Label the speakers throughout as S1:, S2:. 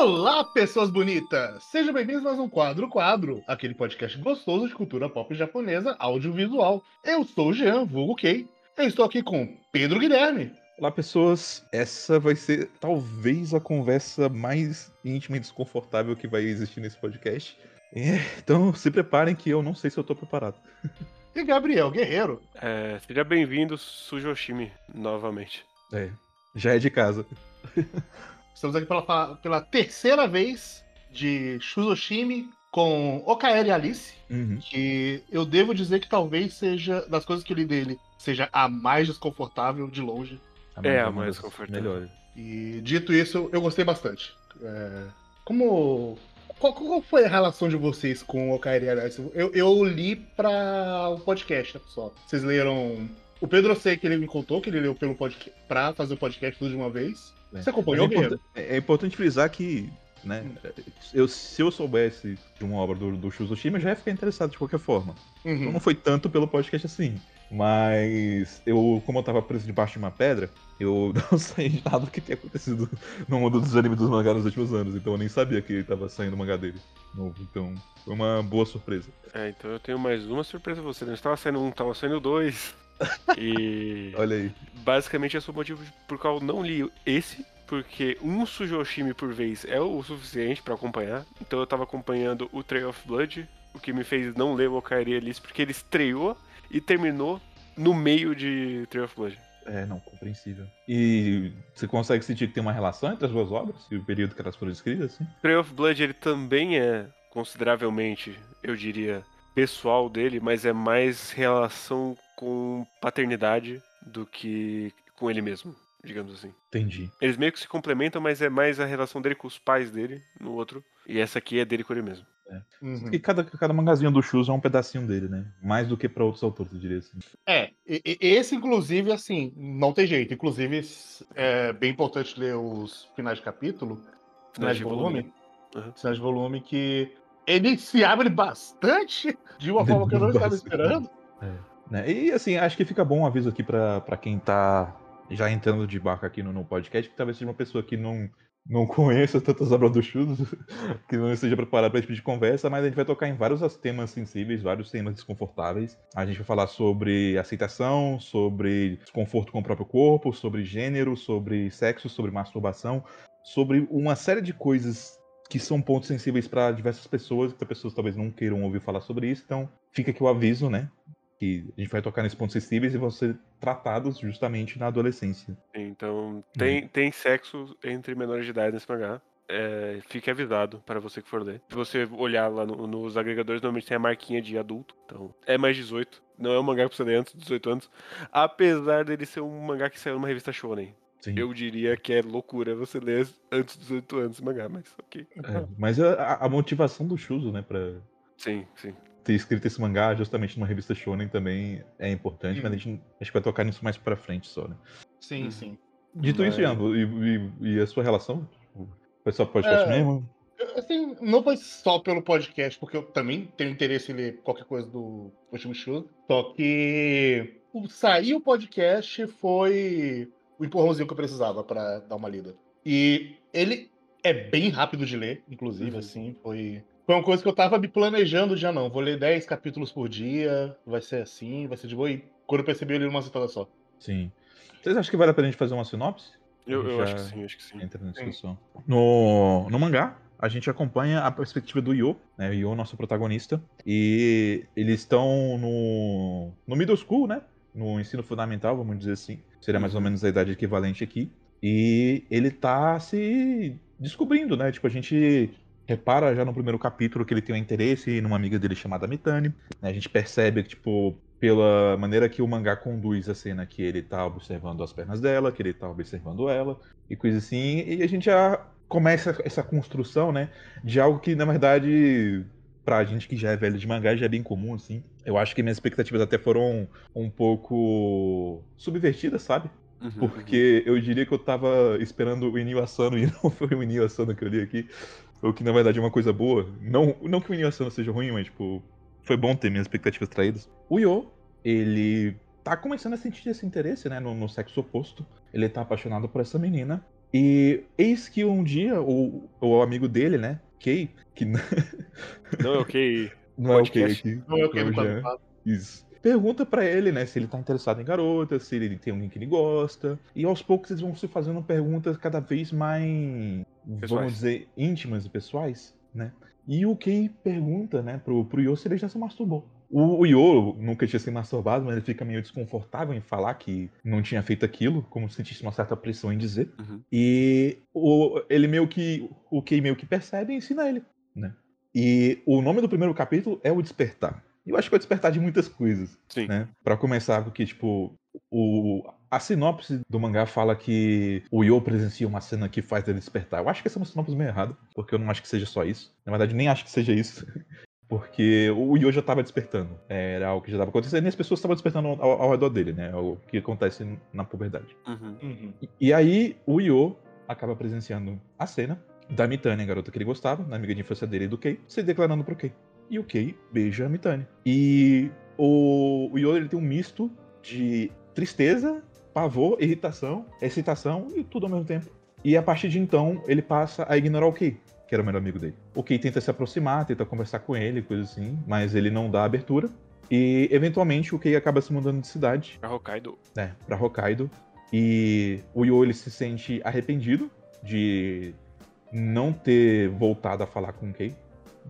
S1: Olá, pessoas bonitas! Sejam bem-vindos a mais um Quadro Quadro, aquele podcast gostoso de cultura pop japonesa audiovisual. Eu sou o Jean, vulgo Kei. Eu estou aqui com Pedro Guilherme.
S2: Olá, pessoas. Essa vai ser talvez a conversa mais íntima e desconfortável que vai existir nesse podcast. É, então se preparem que eu não sei se eu tô preparado.
S1: E Gabriel Guerreiro.
S3: É, seja bem-vindo, Sujoshimi, novamente.
S2: É, já é de casa.
S1: Estamos aqui pela, pela terceira vez de Shuzoshimi com Okaeri Alice,
S2: Uhum.
S1: que eu devo dizer que talvez seja, das coisas que eu li dele, seja a mais desconfortável de longe.
S3: É, a mais
S2: das
S3: confortável.
S2: Melhores.
S1: E dito isso, eu gostei bastante. É, como. Qual, qual foi a relação de vocês com o Okaeri Alice? Eu, eu li pra o podcast só. Vocês leram. O Pedro eu sei que ele me contou que ele leu pelo podcast pra fazer o podcast tudo de uma vez.
S2: É.
S1: Você acompanhou,
S2: é, é importante frisar que, né, eu, se eu soubesse de uma obra do, do eu já ia ficar interessado de qualquer forma. Então
S1: Uhum.
S2: não foi tanto pelo podcast assim. Mas eu, como eu tava preso debaixo de uma pedra, eu não sei de nada do que tinha acontecido no mundo dos animes dos mangás nos últimos anos. Então eu nem sabia que tava saindo o mangá dele novo. Então foi uma boa surpresa.
S3: É, então eu tenho mais uma surpresa pra você. Não estava saindo um, estava saindo dois. E
S2: Olha aí.
S3: basicamente esse é o motivo por qual eu não li esse. Porque um Sujoshimi por vez é o suficiente pra acompanhar. Então eu tava acompanhando o Trail of Blood, o que me fez não ler o Okaeri Alice, porque ele estreou e terminou no meio de Trail of Blood.
S2: É, não, compreensível. E você consegue sentir que tem uma relação entre as duas obras e o período que elas foram escritas, assim?
S3: Trail of Blood ele também é consideravelmente, eu diria, pessoal dele, mas é mais relação com paternidade do que com ele mesmo, digamos assim.
S2: Entendi.
S3: Eles meio que se complementam, mas é mais a relação dele com os pais dele no outro. E essa aqui é dele com ele mesmo.
S1: Uhum.
S2: E cada, cada mangazinho do Shus é um pedacinho dele, né? Mais do que pra outros autores, eu diria assim.
S1: É, esse, inclusive, assim, não tem jeito. Inclusive, é bem importante ler os finais de capítulo, finais de volume.
S3: Uhum.
S1: Finais de volume que ele se abre bastante de uma forma que eu não estava esperando.
S2: Né? E assim, acho que fica bom um aviso aqui pra quem tá já entrando de barco aqui no, no podcast, que talvez seja uma pessoa que não, não conheça tantas obras do Chus, que não esteja preparado para esse tipo de conversa, mas a gente vai tocar em vários temas sensíveis, vários temas desconfortáveis. A gente vai falar sobre aceitação, sobre desconforto com o próprio corpo, sobre gênero, sobre sexo, sobre masturbação, sobre uma série de coisas que são pontos sensíveis para diversas pessoas, que as pessoas talvez não queiram ouvir falar sobre isso, então fica aqui o aviso, né? Que a gente vai tocar nesses pontos sensíveis e vão ser tratados justamente na adolescência.
S3: Então, tem, tem sexo entre menores de idade nesse mangá. É, fique avisado para você que for ler. Se você olhar lá no- nos agregadores, normalmente tem a marquinha de adulto. Então, é mais 18. Não é um mangá que você ler antes dos 18 anos. Apesar dele ser um mangá que saiu numa revista shonen.
S2: Sim.
S3: Eu diria que é loucura você ler antes dos 18 anos esse mangá, mas ok.
S2: É, mas a, a motivação do Shuzo, né, pra
S3: Sim, sim.
S2: Ter escrito esse mangá justamente numa revista shonen também é importante,
S1: Hum.
S2: mas a gente, a gente vai tocar nisso mais pra frente só, né.
S1: Sim,
S3: Uhum.
S1: sim.
S2: Dito isso,
S3: Mas-
S2: Ian, e, e- e a sua relação? Foi só podcast
S1: É.
S2: mesmo?
S1: Assim, não foi só pelo podcast, porque eu também tenho interesse em ler qualquer coisa do último show. Só que o sair o podcast foi o empurrãozinho que eu precisava pra dar uma lida. E ele é bem rápido de ler, inclusive,
S3: Uhum.
S1: assim, foi. Foi uma coisa que eu tava me planejando já não. Vou ler 10 capítulos por dia, vai ser assim, vai ser de boa. E quando eu percebi, eu li uma sentada só.
S2: Sim. Vocês acham que vale a pena a gente fazer uma sinopse?
S3: Eu, eu acho que sim, acho que sim.
S2: Entra na discussão. No, no mangá, a gente acompanha a perspectiva do Yo, né? O Yo, nosso protagonista. E eles estão no, no middle school, né? No ensino fundamental, vamos dizer assim. Seria mais ou menos a idade equivalente aqui. E ele tá se descobrindo, né? Tipo, a gente repara já no primeiro capítulo que ele tem um interesse numa amiga dele chamada Mitani. né? A gente percebe que, tipo, pela maneira que o mangá conduz a cena, que ele tá observando as pernas dela, que ele tá observando ela, e coisa assim, e a gente já começa essa construção, né, de algo que, na verdade, pra gente que já é velho de mangá, já é bem comum, assim. Eu acho que minhas expectativas até foram um pouco subvertidas, sabe?
S3: Uhum,
S2: Porque eu diria que eu tava esperando o Inio Asano e não foi o Inio Asano que eu li aqui. O que na verdade é uma coisa boa. Não, não que o Asano seja ruim, mas tipo, foi bom ter minhas expectativas traídas. O Yo, ele tá começando a sentir esse interesse, né, no, no sexo oposto. Ele tá apaixonado por essa menina. E eis que um dia o, o amigo dele, né, Kay, que
S3: Não é ok.
S2: não é o Kay
S3: Podcast.
S2: aqui,
S1: Não é o que
S2: é
S1: ele
S2: o Jean.
S1: fala.
S2: Isso. Pergunta pra ele, né, se ele tá interessado em garotas, se ele tem alguém que ele gosta. E aos poucos eles vão se fazendo perguntas cada vez mais,
S3: Pessoais.
S2: vamos dizer, íntimas e pessoais, né? E o Kei pergunta, né, pro, pro Yo se ele já se masturbou. O, o Yo nunca tinha se masturbado, mas ele fica meio desconfortável em falar que não tinha feito aquilo, como se sentisse uma certa pressão em dizer.
S3: Uhum.
S2: E o, ele meio que. O Kei meio que percebe e ensina ele, né? E o nome do primeiro capítulo é O Despertar. E eu acho que é o despertar de muitas coisas,
S3: Sim.
S2: né? Pra começar, porque, tipo, o, a sinopse do mangá fala que o Yo presencia uma cena que faz ele despertar. Eu acho que essa é uma sinopse meio errada, porque eu não acho que seja só isso. Na verdade, nem acho que seja isso. Porque o Yo já tava despertando. Era algo que já tava acontecendo e as pessoas estavam despertando ao, ao redor dele, né? O que acontece na puberdade.
S3: Uhum.
S1: Uhum.
S2: E, e aí o Yo acaba presenciando a cena da Mitani, a garota que ele gostava, na amiga de infância dele e do Kei, se declarando pro Kei. E o Kei beija a Mitani. E o, o Yo ele tem um misto de tristeza, pavor, irritação, excitação e tudo ao mesmo tempo. E a partir de então, ele passa a ignorar o Kei, que era o melhor amigo dele. O Kei tenta se aproximar, tenta conversar com ele, coisa assim, mas ele não dá abertura. E eventualmente o Kei acaba se mudando de cidade
S3: Pra Hokkaido.
S2: né, para Hokkaido. E o Yo ele se sente arrependido de não ter voltado a falar com o Kei,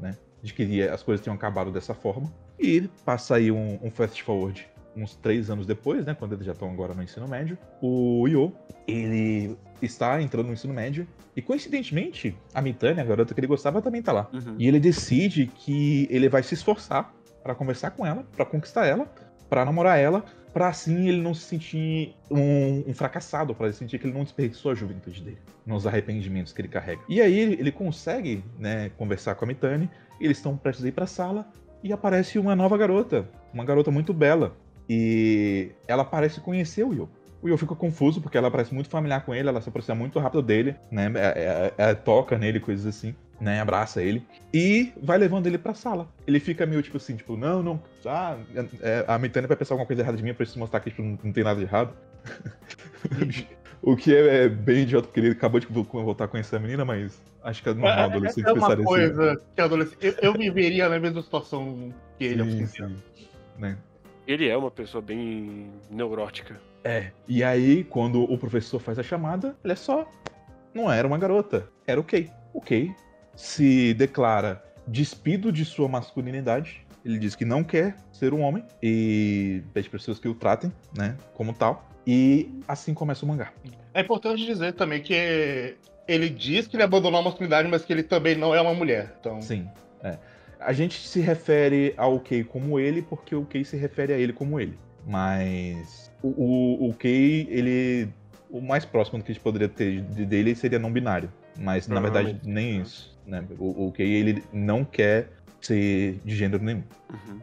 S2: né? De que as coisas tinham acabado dessa forma. E passa aí um, um fast forward uns três anos depois, né? Quando eles já estão agora no ensino médio. O Yo, ele está entrando no ensino médio. E coincidentemente, a Mitani, a garota que ele gostava, também tá lá.
S3: Uhum.
S2: E ele decide que ele vai se esforçar pra conversar com ela, pra conquistar ela, pra namorar ela, pra assim ele não se sentir um, um fracassado, pra ele sentir que ele não desperdiçou a juventude dele, nos arrependimentos que ele carrega. E aí ele, consegue, né, conversar com a Mitani, eles estão prestes a ir pra sala e aparece uma nova garota, uma garota muito bela. E ela parece conhecer o Yo. O Yo fica confuso porque ela parece muito familiar com ele, ela se aproxima muito rápido dele, né? É, é- é- toca nele, coisas assim, né? Abraça ele. E vai levando ele pra sala. Ele fica meio tipo assim, tipo, não, não, ah, é, a Mitani vai pensar alguma coisa errada de mim, eu preciso mostrar que tipo, não, não tem nada de errado. o que é, é bem idiota, porque ele acabou de vo- voltar a conhecer a menina, mas acho que é normal adolescente
S1: é uma
S2: pensar assim.
S1: coisa que adolescente. Eu, eu viveria na mesma situação que ele.
S2: Sim,
S1: assim,
S2: sim. Né?
S3: Ele é uma pessoa bem neurótica.
S2: É. E aí, quando o professor faz a chamada, olha só, não era uma garota, era o Kei. O Kei se declara despido de sua masculinidade. Ele diz que não quer ser um homem e pede para pessoas que o tratem, né, como tal. E assim começa o mangá.
S1: É importante dizer também que ele diz que ele abandonou a masculinidade, mas que ele também não é uma mulher. Então,
S2: Sim. É. A gente se refere ao Kei como ele porque o Kei se refere a ele como ele. Mas o, o, o Kei, ele. O mais próximo que a gente poderia ter de- dele seria não binário. Mas na verdade nem isso. Né? O, o Kei, ele não quer ser de gênero nenhum.
S3: Uhum.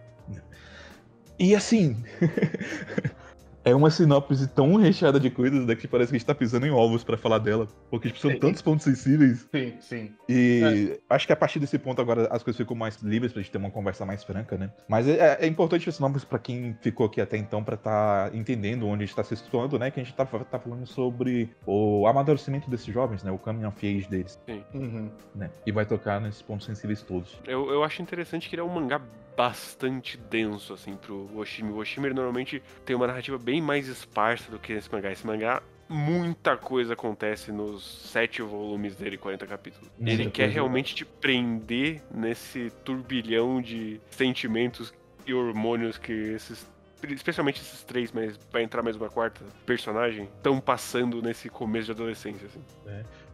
S2: E assim. é uma sinopse tão recheada de coisas né, que parece que a gente tá pisando em ovos pra falar dela. Porque tipo, são
S1: Sim.
S2: tantos pontos sensíveis.
S1: sim, sim.
S2: E acho que a partir desse ponto agora as coisas ficam mais livres pra gente ter uma conversa mais franca, né? Mas é, é importante esse nome pra quem ficou aqui até então pra tá entendendo onde a gente tá se situando, né? Que a gente tá, tá falando sobre o amadurecimento desses jovens, né? O coming of age deles,
S1: Uhum.
S2: né? E vai tocar nesses pontos sensíveis todos.
S3: Eu, eu acho interessante que ele é um mangá bastante denso, assim, pro Oshimi. O Oshimi normalmente tem uma narrativa bem mais esparsa do que esse mangá. Esse mangá, muita coisa acontece nos sete volumes dele, 40 capítulos.
S2: Muita
S3: ele quer
S2: coisa.
S3: realmente te prender nesse turbilhão de sentimentos e hormônios que esses. Especialmente esses três, mas vai entrar mais uma quarta personagem, estão passando nesse começo de adolescência, assim.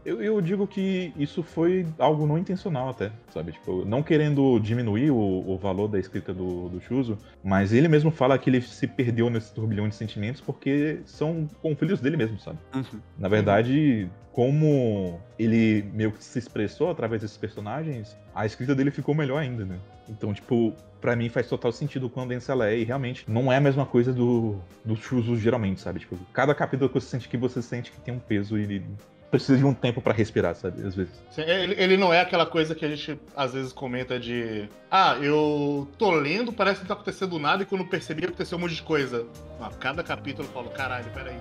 S2: Eu, eu digo que isso foi algo não intencional até, sabe? Tipo, não querendo diminuir o, o valor da escrita do, do Shuzo, mas ele mesmo fala que ele se perdeu nesse turbilhão de sentimentos porque são com filhos dele mesmo, sabe?
S3: Uhum.
S2: Na verdade, como ele meio que se expressou através desses personagens, a escrita dele ficou melhor ainda, né? Então, tipo, pra mim faz total sentido quando ela é, e realmente não é a mesma coisa do, do Shuzo geralmente, sabe? Tipo, cada capítulo que você sente que você sente que tem um peso e precisa de um tempo pra respirar, sabe? Às vezes.
S1: Ele, ele não é aquela coisa que a gente às vezes comenta de. Ah, eu tô lendo, parece que não tá acontecendo do nada, e quando percebi aconteceu um monte de coisa. Ah, cada capítulo eu falo, caralho, peraí.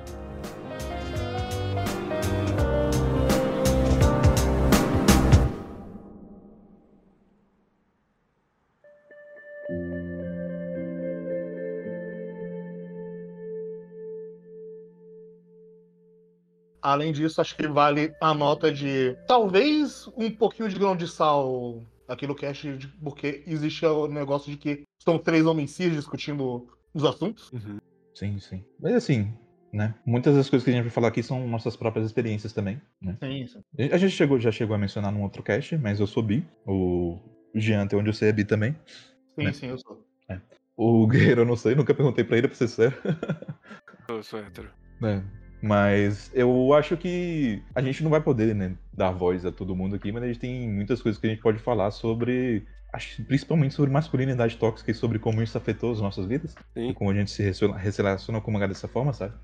S1: Além disso, acho que vale a nota de talvez um pouquinho de grão de sal aqui no cast, porque existe o negócio de que são três homens cis discutindo os assuntos.
S2: Sim, sim. Mas assim, né? Muitas das coisas que a gente vai falar aqui são nossas próprias experiências também, né?
S1: Sim, sim.
S2: A gente chegou, já chegou a mencionar num outro cast, mas eu sou bi. O Jean, até onde eu sei, é bi também.
S1: Sim,
S2: Né?
S1: sim, eu sou.
S2: O Guerreiro eu não sei, nunca perguntei pra ele, pra ser sério.
S3: Eu sou hétero.
S2: É, Mas eu acho que a gente não vai poder, né, dar voz a todo mundo aqui, mas a gente tem muitas coisas que a gente pode falar sobre, principalmente sobre masculinidade tóxica e sobre como isso afetou as nossas vidas.
S3: Sim.
S2: E como a gente se relaciona, com mangá dessa forma, sabe?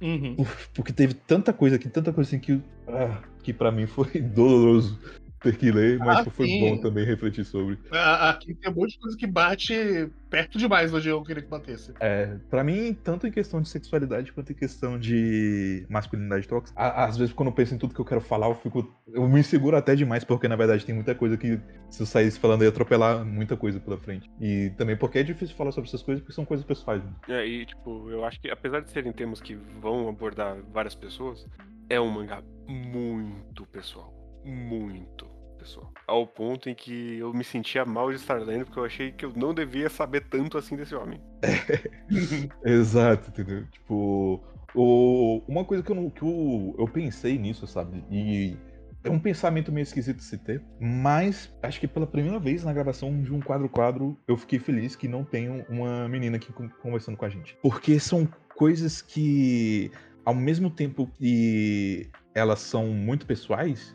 S1: Uhum.
S2: Uf, Porque teve tanta coisa aqui, tanta coisa assim que, ah, que para mim foi doloroso ter que ler, mas
S1: Ah,
S2: foi
S1: sim.
S2: bom também refletir sobre.
S1: Aqui tem um monte de coisa que bate perto demais onde eu queria que batesse.
S2: É, para mim, tanto em questão de sexualidade quanto em questão de masculinidade tóxica, às vezes quando eu penso em tudo que eu quero falar, eu fico. Eu me seguro até demais, porque na verdade tem muita coisa que, se eu saísse falando, eu ia atropelar muita coisa pela frente. E também porque é difícil falar sobre essas coisas, porque são coisas pessoais. né?
S3: É, e tipo, eu acho que apesar de serem temas que vão abordar várias pessoas, é um mangá muito pessoal. Muito pessoal. Ao ponto em que eu me sentia mal de estar lendo, porque eu achei que eu não devia saber tanto assim desse homem.
S2: Exato, entendeu? Tipo, o, uma coisa que, eu, que eu, eu pensei nisso, sabe? E é um pensamento meio esquisito de se ter, mas acho que pela primeira vez na gravação de um quadro-quadro eu fiquei feliz que não tenho uma menina aqui con- conversando com a gente. Porque são coisas que, ao mesmo tempo que elas são muito pessoais,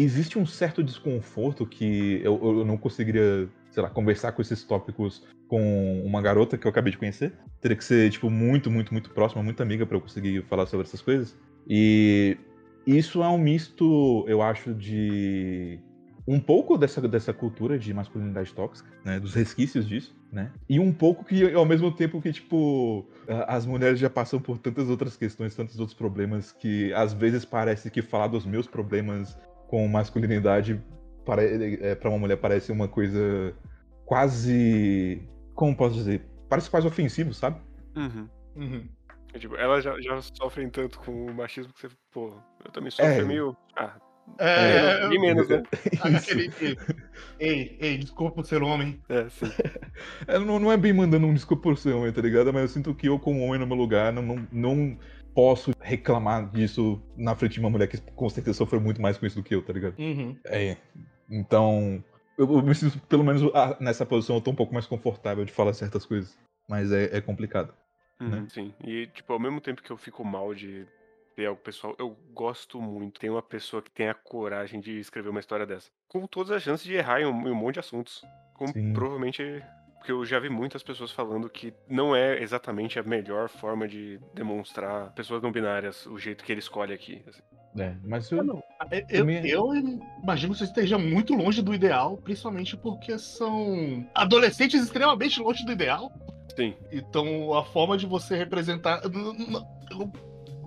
S2: existe um certo desconforto que eu, eu não conseguiria, sei lá, conversar com esses tópicos com uma garota que eu acabei de conhecer. Teria que ser, tipo, muito, muito, muito próxima, muito amiga pra eu conseguir falar sobre essas coisas. E isso é um misto, eu acho, de um pouco dessa, dessa cultura de masculinidade tóxica, né? Dos resquícios disso, né? E um pouco que, ao mesmo tempo que, tipo, as mulheres já passam por tantas outras questões, tantos outros problemas, que às vezes parece que falar dos meus problemas com masculinidade para, é, pra uma mulher parece uma coisa quase. Como posso dizer? Parece quase ofensivo, sabe?
S3: Uhum.
S1: Uhum.
S3: É, tipo, elas já, já sofrem tanto com o machismo que você, pô, eu também sofro
S2: É.
S3: meio. Ah,
S1: É,
S3: bem menos, né?
S1: aquele que- Ei, ei, desculpa por ser homem.
S3: É, sim.
S2: É, não, não é bem mandando um desculpa por ser homem, tá ligado? Mas eu sinto que eu, como homem no meu lugar, não, não, não posso reclamar disso na frente de uma mulher que com certeza sofreu muito mais com isso do que eu, tá ligado?
S1: Uhum.
S2: É. Então, eu, eu me sinto, pelo menos ah, nessa posição, eu tô um pouco mais confortável de falar certas coisas. Mas é, é complicado. Né?
S3: Uhum, Sim. E, tipo, ao mesmo tempo que eu fico mal de ter algo pessoal, eu gosto muito. Tem uma pessoa que tem a coragem de escrever uma história dessa. Com todas as chances de errar em um, em um monte de assuntos. Como
S2: Sim.
S3: provavelmente. Porque eu já vi muitas pessoas falando que não é exatamente a melhor forma de demonstrar pessoas não binárias, o jeito que ele escolhe aqui. assim.
S2: É, mas eu,
S1: Eu, eu,
S2: Também-
S1: eu imagino que você esteja muito longe do ideal, principalmente porque são adolescentes extremamente longe do ideal.
S3: Sim.
S1: Então, a forma de você representar. Eu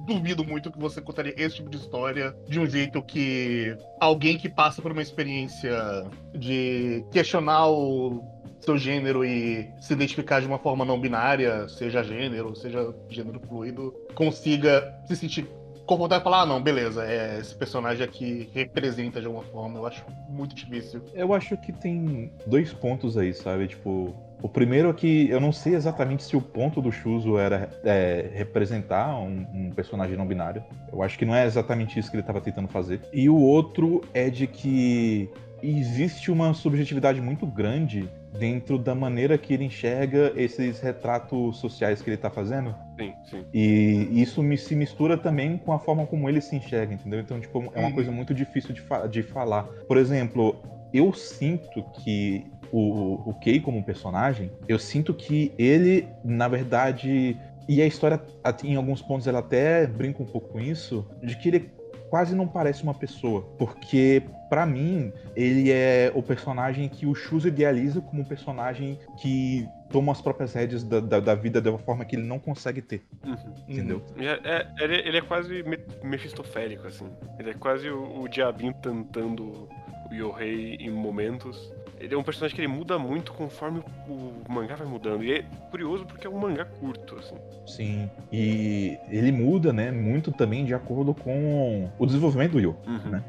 S1: duvido muito que você contaria esse tipo de história de um jeito que alguém que passa por uma experiência de questionar o seu gênero e se identificar de uma forma não binária, seja gênero, seja gênero fluido, consiga se sentir confortável e falar: ah, não, beleza, é, esse personagem aqui representa de alguma forma. Eu acho muito difícil.
S2: Eu acho que tem dois pontos aí, sabe? Tipo, o primeiro é que eu não sei exatamente se o ponto do Shuzo era é, representar um, um personagem não binário. Eu acho que não é exatamente isso que ele estava tentando fazer. E o outro é de que existe uma subjetividade muito grande dentro da maneira que ele enxerga esses retratos sociais que ele tá fazendo.
S3: Sim, sim.
S2: E isso me, se mistura também com a forma como ele se enxerga, entendeu? Então, tipo, é uma
S1: Uhum.
S2: coisa muito difícil de, fa- de falar. Por exemplo, eu sinto que o, o Kei como personagem, eu sinto que ele, na verdade, e a história, em alguns pontos, ela até brinca um pouco com isso, de que ele quase não parece uma pessoa. Porque, pra mim, ele é o personagem que o Shuzo idealiza como um personagem que toma as próprias rédeas da, da, da vida de uma forma que ele não consegue ter,
S3: Uhum.
S2: entendeu?
S3: E é- é- ele, ele é quase me- mefistofélico, assim. Ele é quase o, o diabinho tentando o Yohei em momentos. ele é um personagem que ele muda muito conforme o mangá vai mudando. E é curioso porque é um mangá curto, assim.
S2: Sim. E ele muda, né, muito também de acordo com o desenvolvimento do Yu,
S3: Uhum.
S2: né?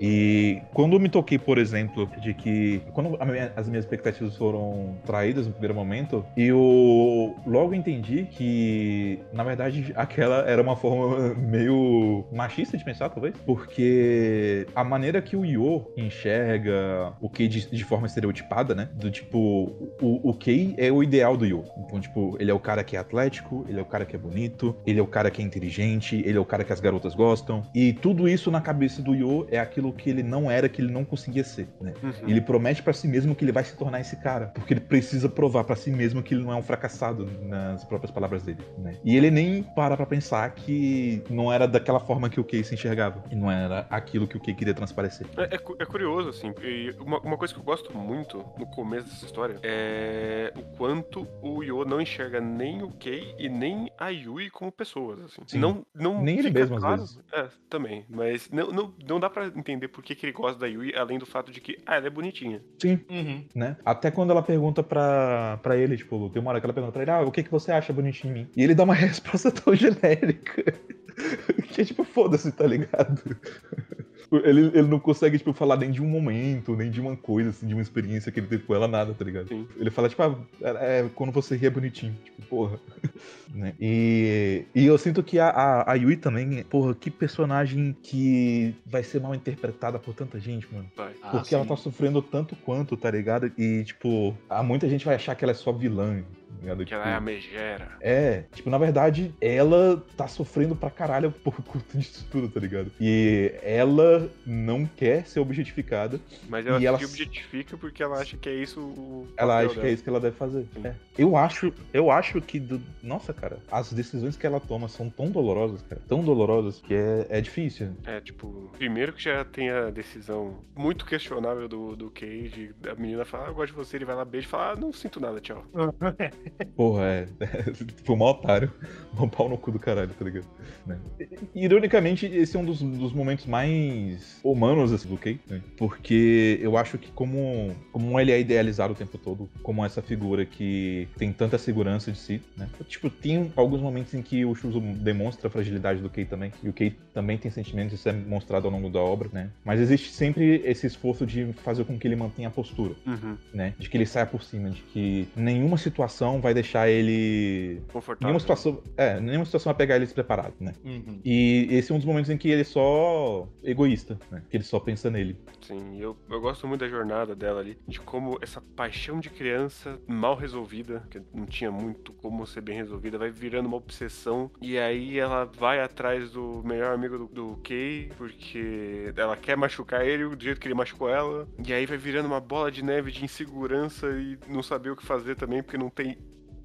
S2: E quando eu me toquei, por exemplo, de que quando minha- as minhas expectativas foram traídas no primeiro momento, eu logo entendi que, na verdade, aquela era uma forma meio machista de pensar, talvez, porque a maneira que o Yo enxerga o Kei de, de forma estereotipada, né? Do tipo, o, o Kei é o ideal do Yo. Então, tipo, ele é o cara que é atlético, ele é o cara que é bonito, ele é o cara que é inteligente, ele é o cara que as garotas gostam. E tudo isso na cabeça do Yo é aquilo que ele não era, que ele não conseguia ser, né?
S3: Uhum.
S2: Ele promete pra si mesmo que ele vai se tornar esse cara, porque ele precisa provar pra si mesmo que ele não é um fracassado nas próprias palavras dele, né? E ele nem para pra pensar que não era daquela forma que o Kei se enxergava, e não era aquilo que o Kei queria transparecer.
S3: É, é é curioso, assim, e uma, uma coisa que eu gosto muito no começo dessa história é o quanto o Yo não enxerga nem o Kei e nem a Yui como pessoas, assim.
S2: Sim.
S3: Não, não
S2: Nem ele mesmo, às
S3: claro-
S2: vezes.
S3: É, também. Mas não, não, não dá pra entender por que, que ele gosta da Yui, além do fato de que, ah, ela é bonitinha.
S2: Sim,
S1: Uhum.
S2: né? Até quando ela pergunta pra, pra ele, tipo, tem uma hora que ela pergunta pra ele, ah, o que, que você acha bonitinho em mim? E ele dá uma resposta tão genérica. que é tipo, foda-se, tá ligado? Ele, ele não consegue, tipo, falar nem de um momento, nem de uma coisa, assim, de uma experiência que ele teve com ela, nada, tá ligado?
S3: Sim.
S2: Ele fala, tipo, ah, é, é, quando você ri é bonitinho. Tipo, porra. né? E, e eu sinto que a, a, a Yui também, porra, que personagem que vai ser mal interpretada por tanta gente, mano.
S3: Vai.
S1: Ah,
S2: Porque ela
S1: sim.
S2: tá sofrendo tanto quanto, tá ligado? E, tipo, há muita gente vai achar que ela é só vilã, ligado?
S3: Que
S2: Tipo,
S3: ela é a megera.
S2: é, tipo, na verdade, ela tá sofrendo pra caralho por conta disso tudo, tá ligado? E ela não quer ser objetificada,
S3: Mas ela
S2: E
S3: se
S2: ela-
S3: objetifica porque ela acha que é isso o.
S2: ela acha que é
S3: dela.
S2: isso que ela deve fazer. É. Eu acho, eu acho que, do- nossa, cara, as decisões que ela toma são tão dolorosas, cara, tão dolorosas que é, é difícil.
S3: É, tipo, primeiro que já tem a decisão muito questionável do, do Cage, a menina fala, ah, eu gosto de você, ele vai lá, beija e fala, ah, não sinto nada, tchau.
S2: Porra, é. Foi um otário. Um pau no cu do caralho, tá ligado? Né? Ironicamente, esse é um dos, dos momentos mais humanos assim, do Kei, né? Porque eu acho que como, como ele é idealizado o tempo todo, como essa figura que tem tanta segurança de si, né? Tipo, tem alguns momentos em que o Shuzo demonstra a fragilidade do Kei também. E o Kei também tem sentimentos, isso é mostrado ao longo da obra, né? Mas existe sempre esse esforço de fazer com que ele mantenha a postura
S3: Uhum.
S2: né? De que ele saia por cima, de que nenhuma situação vai deixar ele.
S3: Confortável.
S2: Nenhuma situação. É, nenhuma situação vai pegar ele despreparado, né?
S1: Uhum.
S2: E esse é um dos momentos em que ele é só egoísta, né? Que ele só pensa nele.
S3: Sim, eu, eu gosto muito da jornada dela ali, de como essa paixão de criança mal resolvida, que não tinha muito como ser bem resolvida, vai virando uma obsessão. E aí ela vai atrás do melhor amigo do, do Kei, porque ela quer machucar ele do jeito que ele machucou ela. E aí vai virando uma bola de neve de insegurança e não saber o que fazer também, porque não tem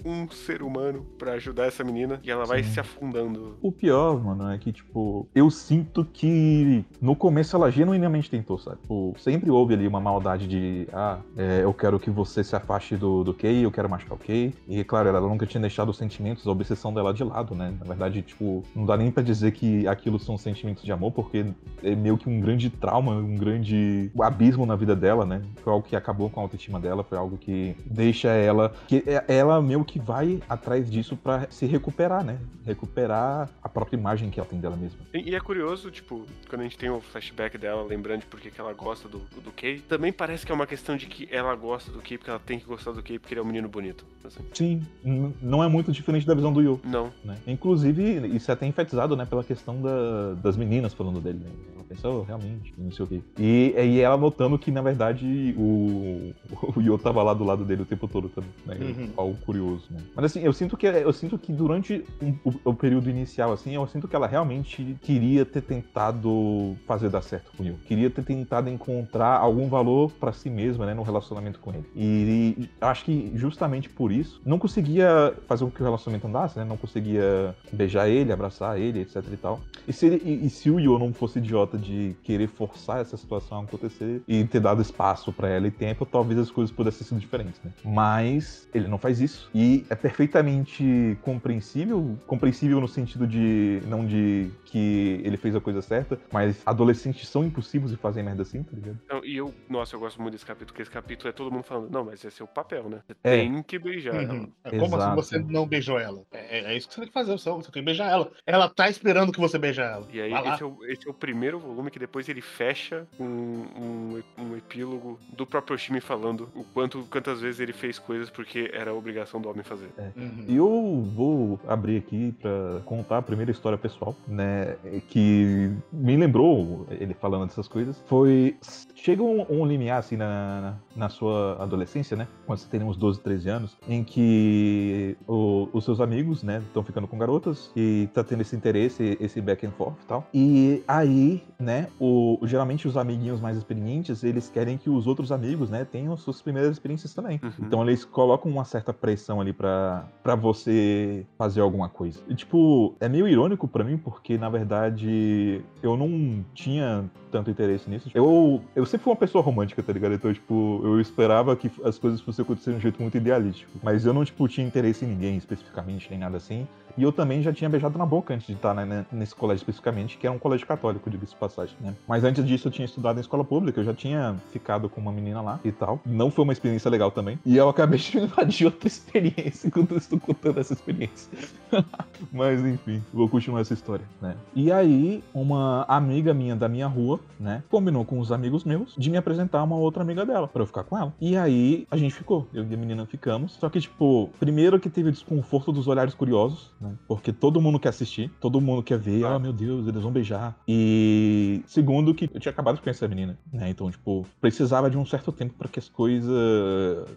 S3: um ser humano pra ajudar essa menina. E ela vai
S2: Sim.
S3: se afundando.
S2: O pior, mano, é que, tipo, eu sinto que no começo ela genuinamente tentou, sabe? Tipo, sempre houve ali uma maldade de, ah, é, eu quero que você se afaste do, do Kei, eu quero machucar o Kei. E, claro, ela nunca tinha deixado os sentimentos, a obsessão dela de lado, né? Na verdade, tipo, não dá nem pra dizer que aquilo são sentimentos de amor, porque é meio que um grande trauma, um grande abismo na vida dela, né? Foi algo que acabou com a autoestima dela, foi algo que deixa ela. que é- ela meio que vai atrás disso pra se recuperar, né? Recuperar a própria imagem que ela tem dela mesma.
S3: E e é curioso, tipo, quando a gente tem o flashback dela, lembrando de por que que ela gosta do, do Kay, também parece que é uma questão de que ela gosta do Kay porque ela tem que gostar do Kay porque ele é um menino bonito. assim.
S2: Sim, não é muito diferente da visão do Yu.
S3: Não.
S2: Né? Inclusive, isso é até enfatizado, né, pela questão da- das meninas falando dele, né? Pensou, realmente, não sei o quê. E, e ela notando que, na verdade, o, o Yo tava lá do lado dele o tempo todo também, né?
S1: Uhum.
S2: Algo curioso, né? Mas assim, eu sinto que eu sinto que durante o, o período inicial, assim, eu sinto que ela realmente queria ter tentado fazer dar certo com o Yo. Queria ter tentado encontrar algum valor pra si mesma, né, no relacionamento com ele. E, e acho que justamente por isso, não conseguia fazer com que o relacionamento andasse, né? Não conseguia beijar ele, abraçar ele, etc e tal. E se, ele- e- e se o Yo não fosse idiota de querer forçar essa situação a acontecer e ter dado espaço pra ela e tempo, talvez as coisas pudessem ser diferentes, né? Mas ele não faz isso. E é perfeitamente compreensível, compreensível no sentido de não de que ele fez a coisa certa, mas adolescentes são impossíveis de fazer merda assim, tá ligado?
S3: Não, e eu, nossa, eu gosto muito desse capítulo, porque esse capítulo é todo mundo falando, não, mas esse é o papel, né? Você
S2: É.
S3: tem que beijar ela.
S1: Uhum. Como
S2: Exato.
S1: assim você não beijou ela? É, é isso que você tem que fazer, você você tem que beijar ela. Ela tá esperando que você beije ela.
S3: E aí, esse é, o, esse é o primeiro volume que depois ele fecha com um, um epílogo do próprio time falando o quanto, quantas vezes ele fez coisas porque era a obrigação do homem fazer.
S1: Uhum.
S2: E eu vou abrir aqui pra contar a primeira história pessoal, né? Que me lembrou ele falando dessas coisas. Foi. Chega um, um limiar, assim, na, na, na sua adolescência, né? Quando você tem uns 12, 13 anos, em que o- os seus amigos, né, estão ficando com garotas e tá tendo esse interesse, esse back and forth e tal. E aí, né, o, geralmente os amiguinhos mais experientes, eles querem que os outros amigos, né, tenham suas primeiras experiências também.
S3: Uhum.
S2: Então eles colocam uma certa pressão ali pra, pra você fazer alguma coisa. E, tipo, é meio irônico pra mim, porque na verdade eu não tinha tanto interesse nisso. Eu, eu sempre fui uma pessoa romântica, tá ligado? Então, tipo, eu esperava que as coisas fossem acontecer de um jeito muito idealístico. Mas eu não, tipo, tinha interesse em ninguém especificamente, nem nada assim. E eu também já tinha beijado na boca antes de estar né, nesse colégio especificamente, que era um colégio católico, de passagem, né? Mas antes disso eu tinha estudado em escola pública, eu já tinha ficado com uma menina lá e tal. Não foi uma experiência legal também. E eu acabei de invadir outra experiência enquanto eu estou contando essa experiência. Mas enfim, vou continuar essa história, né? E aí, uma amiga minha da minha rua, né, combinou com os amigos meus de me apresentar uma outra amiga dela pra eu ficar com ela. E aí a gente ficou, eu e a menina ficamos. Só que, tipo, primeiro que teve o desconforto dos olhares curiosos, né? Porque todo mundo quer assistir, todo mundo quer ver,
S3: Ah.
S2: ah, meu Deus, eles vão beijar. E segundo que eu tinha acabado de conhecer a menina, né? Então, tipo, precisava de um certo tempo pra que as coisas.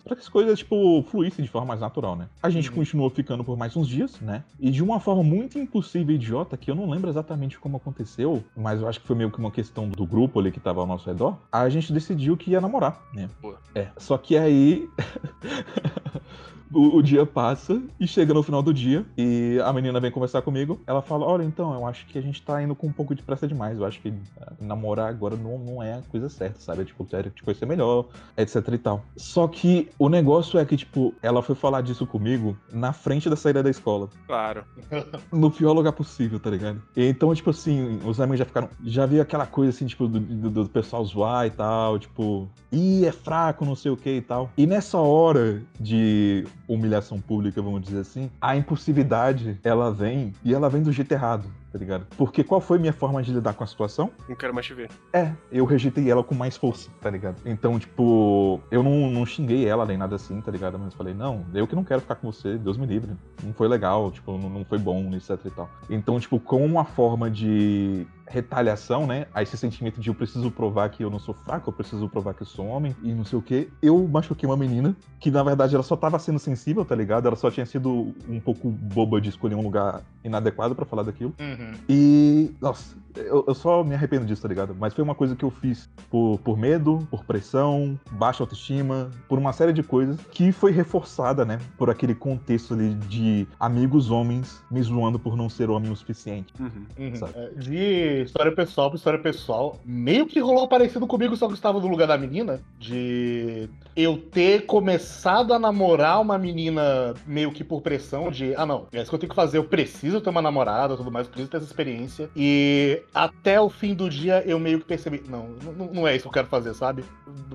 S2: para que as coisas, tipo, fluíssem de forma mais natural, né? A gente
S1: Uhum.
S2: continuou ficando por mais uns dias, né? E de uma forma muito impossível e idiota, que eu não lembro exatamente como aconteceu, mas eu acho que foi meio que uma questão do grupo ali que tava ao nosso redor, a gente decidiu que ia namorar, né?
S3: Boa.
S2: É. Só que aí. O, o dia passa e chega no final do dia e a menina vem conversar comigo. Ela fala: Olha, então, eu acho que a gente tá indo com um pouco de pressa demais. Eu acho que ah, namorar agora não, não é a coisa certa, sabe? Tipo, quero te conhecer melhor, etc e tal. Só que o negócio é que, tipo, ela foi falar disso comigo na frente da saída da escola.
S3: Claro.
S2: No pior lugar possível, tá ligado? E então, tipo assim, os amigos já ficaram. Já vi aquela coisa assim, tipo, do, do- do pessoal zoar e tal, tipo, ih, é fraco, não sei o que e tal. E nessa hora de humilhação pública, vamos dizer assim, a impulsividade, ela vem e ela vem do jeito errado, tá ligado? Porque qual foi minha forma de lidar com a situação?
S3: Não quero mais te ver.
S2: É, eu rejeitei ela com mais força, tá ligado? Então, tipo, eu não, não xinguei ela nem nada assim, tá ligado? Mas falei, não, eu que não quero ficar com você, Deus me livre. Não foi legal, tipo, não, não foi bom, etc e tal. Então, tipo, com uma forma de retaliação, né? A esse sentimento de eu preciso provar que eu não sou fraco, eu preciso provar que eu sou homem e não sei o que. Eu machuquei uma menina que, na verdade, ela só tava sendo sensível, tá ligado? Ela só tinha sido um pouco boba de escolher um lugar inadequado pra falar daquilo.
S1: Uhum.
S2: E, nossa, eu, eu só me arrependo disso, tá ligado? Mas foi uma coisa que eu fiz por, por medo, por pressão, baixa autoestima, por uma série de coisas que foi reforçada, né? Por aquele contexto ali de amigos homens me zoando por não ser homem o suficiente.
S3: Uhum.
S1: Uhum.
S2: Sabe?
S1: É, De história pessoal pra história pessoal, meio que rolou parecido comigo, só que eu estava no lugar da menina. De eu ter começado a namorar uma menina meio que por pressão, de ah não, é isso que eu tenho que fazer, eu preciso ter uma namorada tudo mais, eu preciso ter essa experiência. E até o fim do dia eu meio que percebi, não, não, não é isso que eu quero fazer, sabe?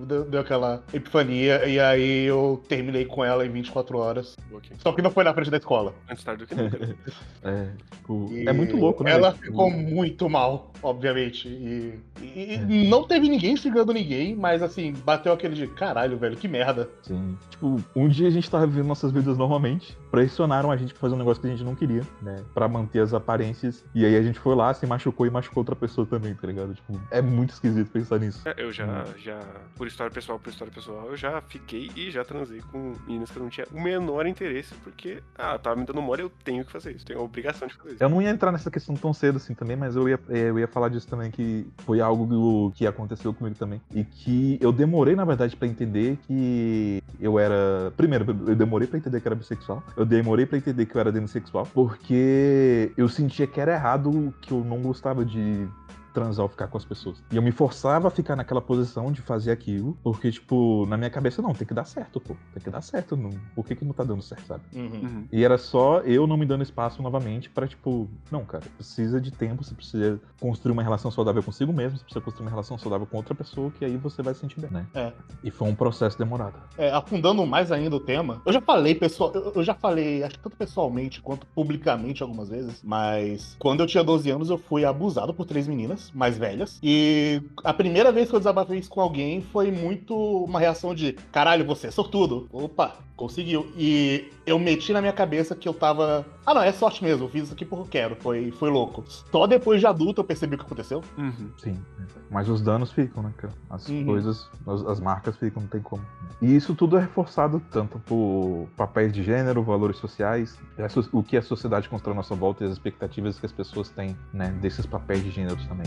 S1: Deu, deu aquela epifania, e aí eu terminei com ela em 24 horas.
S3: Ok.
S1: Só que não foi na frente da escola.
S3: Antes tarde do que nunca.
S2: É, tipo, é muito louco, né?
S1: Ela
S2: velho?
S1: ficou muito mal, obviamente. E, e- e não teve ninguém xingando ninguém, mas assim, bateu aquele de caralho, velho, que merda.
S2: Sim. Tipo, um dia a gente tava vivendo nossas vidas normalmente, pressionaram a gente pra fazer um negócio que a gente não queria, né? Pra manter as aparências. E aí a gente foi lá, se machucou e machucou outra pessoa também, tá ligado? Tipo, é muito esquisito pensar nisso.
S3: É, Eu já, já, por história pessoal, por história pessoal, eu já fiquei e já transei com meninas que eu não tinha o menor interesse, porque, ah, tava me dando mole, eu tenho que fazer isso, tenho a obrigação de fazer isso.
S2: Eu não ia entrar nessa questão tão cedo assim também, mas eu ia, eu ia falar disso também, que foi algo que aconteceu comigo também. E que eu demorei, na verdade, pra entender que eu era. Primeiro, eu demorei pra entender que era bissexual. Eu demorei pra entender que eu era demissexual. Porque eu sentia que era errado, que eu não gostava de transar ou ficar com as pessoas. E eu me forçava a ficar naquela posição de fazer aquilo, porque, tipo, na minha cabeça, não, tem que dar certo, pô. Tem que dar certo. Não... Por que, que não tá dando certo, sabe?
S1: Uhum.
S3: Uhum.
S2: E era só eu não me dando espaço novamente pra, tipo, não, cara, precisa de tempo, você precisa construir uma relação saudável consigo mesmo, você precisa construir uma relação saudável com outra pessoa, que aí você vai se sentir bem, né?
S1: É.
S2: E foi um processo demorado.
S1: É, afundando mais ainda o tema, eu já falei, pessoal, eu, eu já falei, acho que tanto pessoalmente quanto publicamente algumas vezes, mas quando eu tinha 12 anos eu fui abusado por três meninas mais velhas. E a primeira vez que eu desabafei isso com alguém foi muito uma reação de caralho, você é sortudo. Opa, conseguiu. E eu meti na minha cabeça que eu tava. Ah, não, é sorte mesmo, eu fiz isso aqui porque eu quero. Foi, foi louco. Só depois de adulto eu percebi o que aconteceu.
S3: Uhum.
S2: Sim. Mas os danos ficam, né, cara? As
S1: Uhum.
S2: coisas, as, as marcas ficam, não tem como. E isso tudo é reforçado tanto por papéis de gênero, valores sociais, so- o que a sociedade constrói à nossa volta e as expectativas que as pessoas têm, né, desses papéis de gêneros também.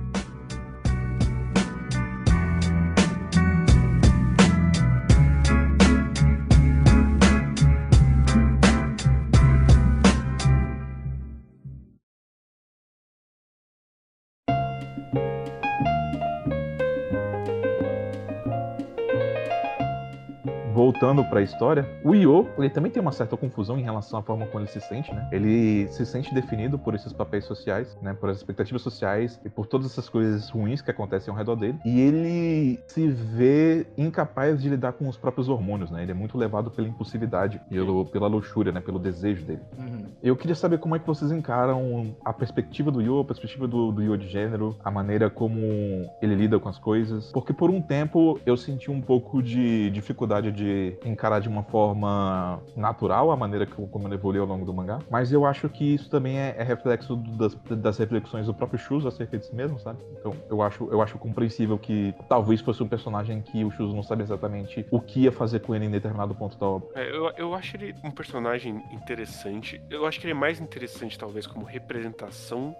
S2: voltando pra história, o Io, ele também tem uma certa confusão em relação à forma como ele se sente, né? Ele se sente definido por esses papéis sociais, né? Por as expectativas sociais e por todas essas coisas ruins que acontecem ao redor dele. E ele se vê incapaz de lidar com os próprios hormônios, né? Ele é muito levado pela impulsividade, pelo, pela luxúria, né? Pelo desejo dele.
S1: Uhum.
S2: Eu queria saber como é que vocês encaram a perspectiva do Yo, a perspectiva do, do de gênero, a maneira como ele lida com as coisas. Porque por um tempo eu senti um pouco de dificuldade de encarar de uma forma natural a maneira que, como ele evoluiu ao longo do mangá. Mas eu acho que isso também é, é reflexo das, das reflexões do próprio Shuzo acerca de si mesmo, sabe? Então eu acho, eu acho compreensível que talvez fosse um personagem que o Shuzo não sabe exatamente o que ia fazer com ele em determinado ponto da obra.
S3: É, eu, eu acho ele um personagem interessante. Eu acho que ele é mais interessante, talvez, como representação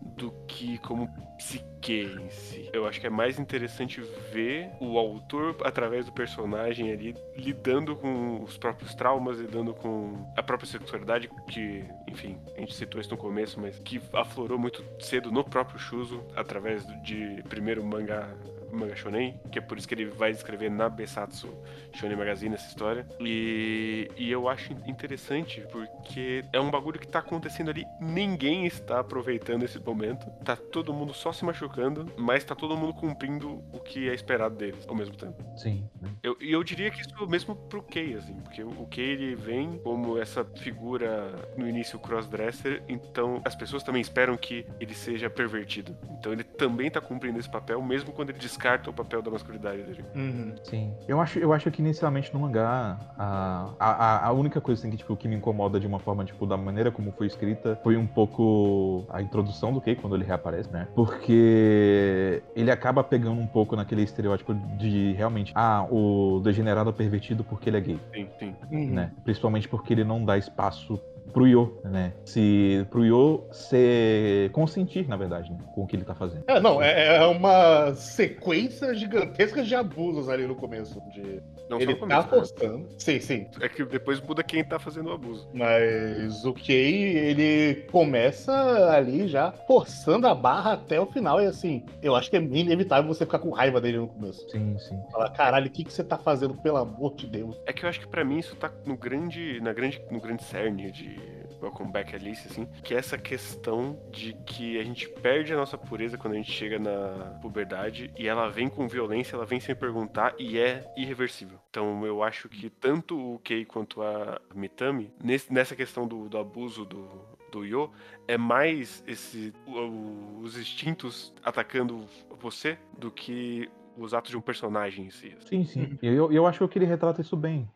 S3: do que como psique em si. Eu acho que é mais interessante ver o autor, através do personagem ali, lidando com os próprios traumas, lidando com a própria sexualidade, que, enfim, a gente citou isso no começo, mas que aflorou muito cedo no próprio Shuzo, através de primeiro mangá manga shonen, que é por isso que ele vai escrever na Besatsu Shonen Magazine essa história. E, e eu acho interessante porque é um bagulho que tá acontecendo ali, ninguém está aproveitando esse momento. Tá todo mundo só se machucando, mas tá todo mundo cumprindo o que é esperado deles ao mesmo tempo.
S2: Sim. né?
S3: Eu- E eu, diria que isso mesmo pro Kei, assim, porque o o Kei ele vem como essa figura no início crossdresser, então as pessoas também esperam que ele seja pervertido. Então ele também tá cumprindo esse papel, mesmo quando ele descarta o papel da masculinidade dele.
S1: Uhum.
S2: Sim. Eu acho, eu acho que inicialmente no mangá, a, a, a única coisa assim, que, tipo, que me incomoda de uma forma, tipo, da maneira como foi escrita, foi um pouco a introdução do Kei quando ele reaparece, né? Porque ele acaba pegando um pouco naquele estereótipo de realmente, ah, o degenerado é pervertido porque ele é gay,
S3: Sim, sim.
S1: Uhum.
S2: né? Principalmente porque ele não dá espaço pro Yo, né? Se pro Yo ser consentir, na verdade, né? com o que ele tá fazendo.
S1: É, não, é, é uma sequência gigantesca de abusos ali no começo. De...
S3: Não
S1: Ele
S3: só
S1: tá
S3: começo, né?
S1: forçando. Sim, sim.
S3: É que depois muda quem tá fazendo o abuso.
S1: Mas o Kei, ele começa ali já forçando a barra até o final. E assim, eu acho que é inevitável você ficar com raiva dele no começo.
S2: Sim, sim.
S1: Falar, caralho, o que, que você tá fazendo, pelo amor de Deus?
S3: É que eu acho que pra mim isso tá no grande, na grande, no grande cerne de Welcome Back Alice, assim, que é essa questão de que a gente perde a nossa pureza quando a gente chega na puberdade e ela vem com violência, ela vem sem perguntar e é irreversível. Então eu acho que tanto o Kei quanto a Mitami, nesse- nessa questão do, do abuso do, do Yo, é mais esse o- os instintos atacando você do que os atos de um personagem em si.
S2: Sim, sim. E eu, eu acho que ele retrata isso bem,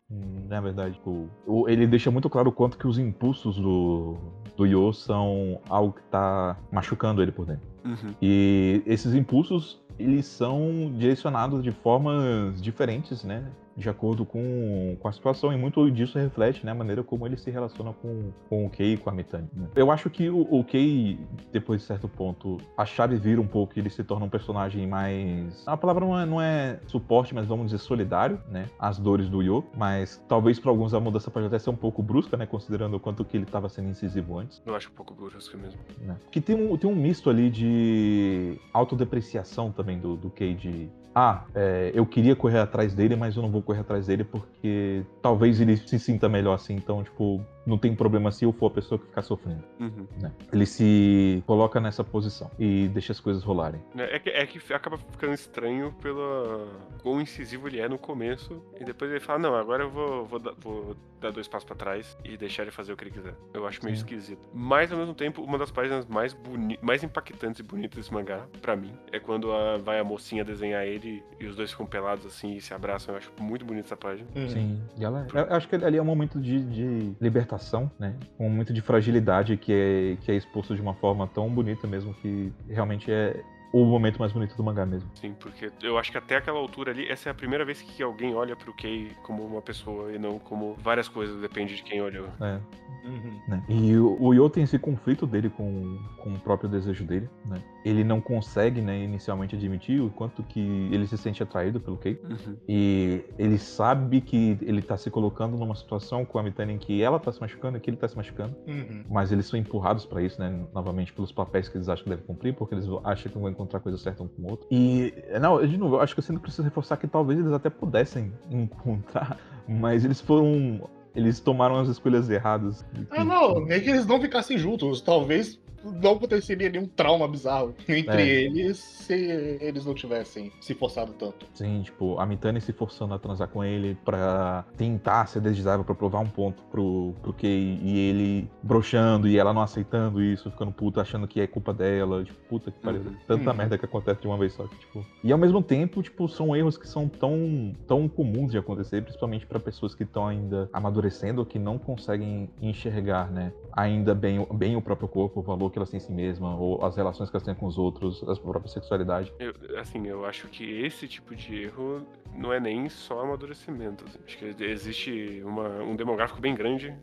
S2: na verdade. O, o- ele deixa muito claro o quanto que os impulsos do, do Yo são algo que tá machucando ele por dentro.
S3: Uhum.
S2: E esses impulsos eles são direcionados de formas diferentes, né? De acordo com, com a situação, e muito disso reflete né, a maneira como ele se relaciona com, com o Kei e com a Mitani. Né? Eu acho que o, o Kei, depois de certo ponto, a chave vira um pouco e ele se torna um personagem mais. A palavra não é, não é suporte, mas vamos dizer solidário, né? As dores do Yo, mas talvez para alguns a mudança pode até ser um pouco brusca, né? Considerando o quanto que ele estava sendo incisivo antes.
S3: Eu acho um pouco brusca mesmo.
S2: Né? Que tem um, tem um misto ali de autodepreciação também do, do Kei de ah, é, eu queria correr atrás dele, mas eu não vou correr atrás dele porque talvez ele se sinta melhor assim. Então, tipo, não tem problema se eu for a pessoa que ficar sofrendo. Uhum. Né? Ele se coloca nessa posição e deixa as coisas rolarem.
S3: É, é que, é que acaba ficando estranho pelo quão incisivo ele é no começo e depois ele fala: Não, agora eu vou, vou, dar, vou dar dois passos para trás e deixar ele fazer o que ele quiser. Eu acho meio Sim. esquisito. Mas ao mesmo tempo, uma das páginas mais, boni mais impactantes e bonitas desse mangá, para mim, é quando a, vai a mocinha desenhar ele e os dois ficam pelados assim e se abraçam. Eu acho muito bonita essa página.
S2: Sim, e ela, eu acho que ali é um momento de, de libertação né? Com muito de fragilidade que é, que é exposto de uma forma tão bonita mesmo que realmente é, o momento mais bonito do mangá mesmo.
S3: Sim, porque eu acho que até aquela altura ali, essa é a primeira vez que alguém olha pro Kei como uma pessoa e não como várias coisas, depende de quem olhou.
S2: É. Uhum. Né? E o, o Yo tem esse conflito dele com, com o próprio desejo dele, né? Ele não consegue, né, inicialmente admitir o quanto que ele se sente atraído pelo Kei. Uhum. E ele sabe que ele tá se colocando numa situação com a Mitani em que ela tá se machucando e que ele tá se machucando. Uhum. Mas eles são empurrados para isso, né? Novamente pelos papéis que eles acham que devem cumprir, porque eles acham que vão encontrar coisa certa um com o outro. E, não, de novo, eu acho que eu sempre preciso reforçar que talvez eles até pudessem encontrar, mas eles foram eles tomaram as escolhas erradas.
S1: Ah, não, é que eles não ficassem juntos. Talvez não aconteceria nenhum trauma bizarro entre é. eles se eles não tivessem se forçado tanto.
S2: Sim, tipo, a Mitani se forçando a transar com ele pra tentar ser desejável, pra provar um ponto pro, pro Kei, e ele broxando e ela não aceitando isso, ficando puta, achando que é culpa dela, tipo, puta que pariu. Uhum. Tanta uhum. merda que acontece de uma vez só. Que, tipo... E ao mesmo tempo, tipo, são erros que são tão, tão comuns de acontecer, principalmente para pessoas que estão ainda amadurecendo, que não conseguem enxergar, né, ainda bem, bem o próprio corpo, o valor que elas têm em si mesma, ou as relações que elas têm com os outros, a própria sexualidade.
S3: Eu, assim, eu acho que esse tipo de erro não é nem só amadurecimento. Assim. Acho que existe uma, um demográfico bem grande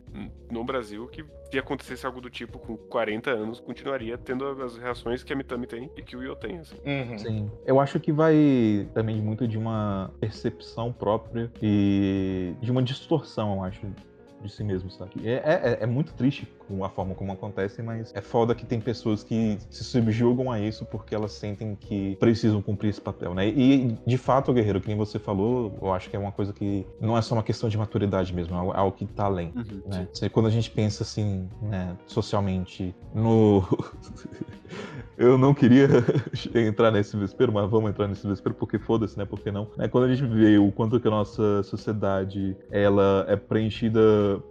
S3: no Brasil que se acontecesse algo do tipo com 40 anos, continuaria tendo as reações que a Mitami tem e que o Yo tem. Assim.
S2: Uhum. Sim. Eu acho que vai também muito de uma percepção própria e de uma distorção, eu acho, de si mesmo, sabe? É, é, é, muito triste com a forma como acontece, mas é foda que tem pessoas que se subjugam a isso porque elas sentem que precisam cumprir esse papel, né? E, de fato, Guerreiro, que nem você falou, eu acho que é uma coisa que não é só uma questão de maturidade mesmo, é algo que tá além, uhum, né? Quando a gente pensa, assim, né, socialmente, no... eu não queria entrar nesse vespeiro, mas vamos entrar nesse vespeiro porque foda-se, né? Porque não? É quando a gente vê o quanto que a nossa sociedade, ela é preenchida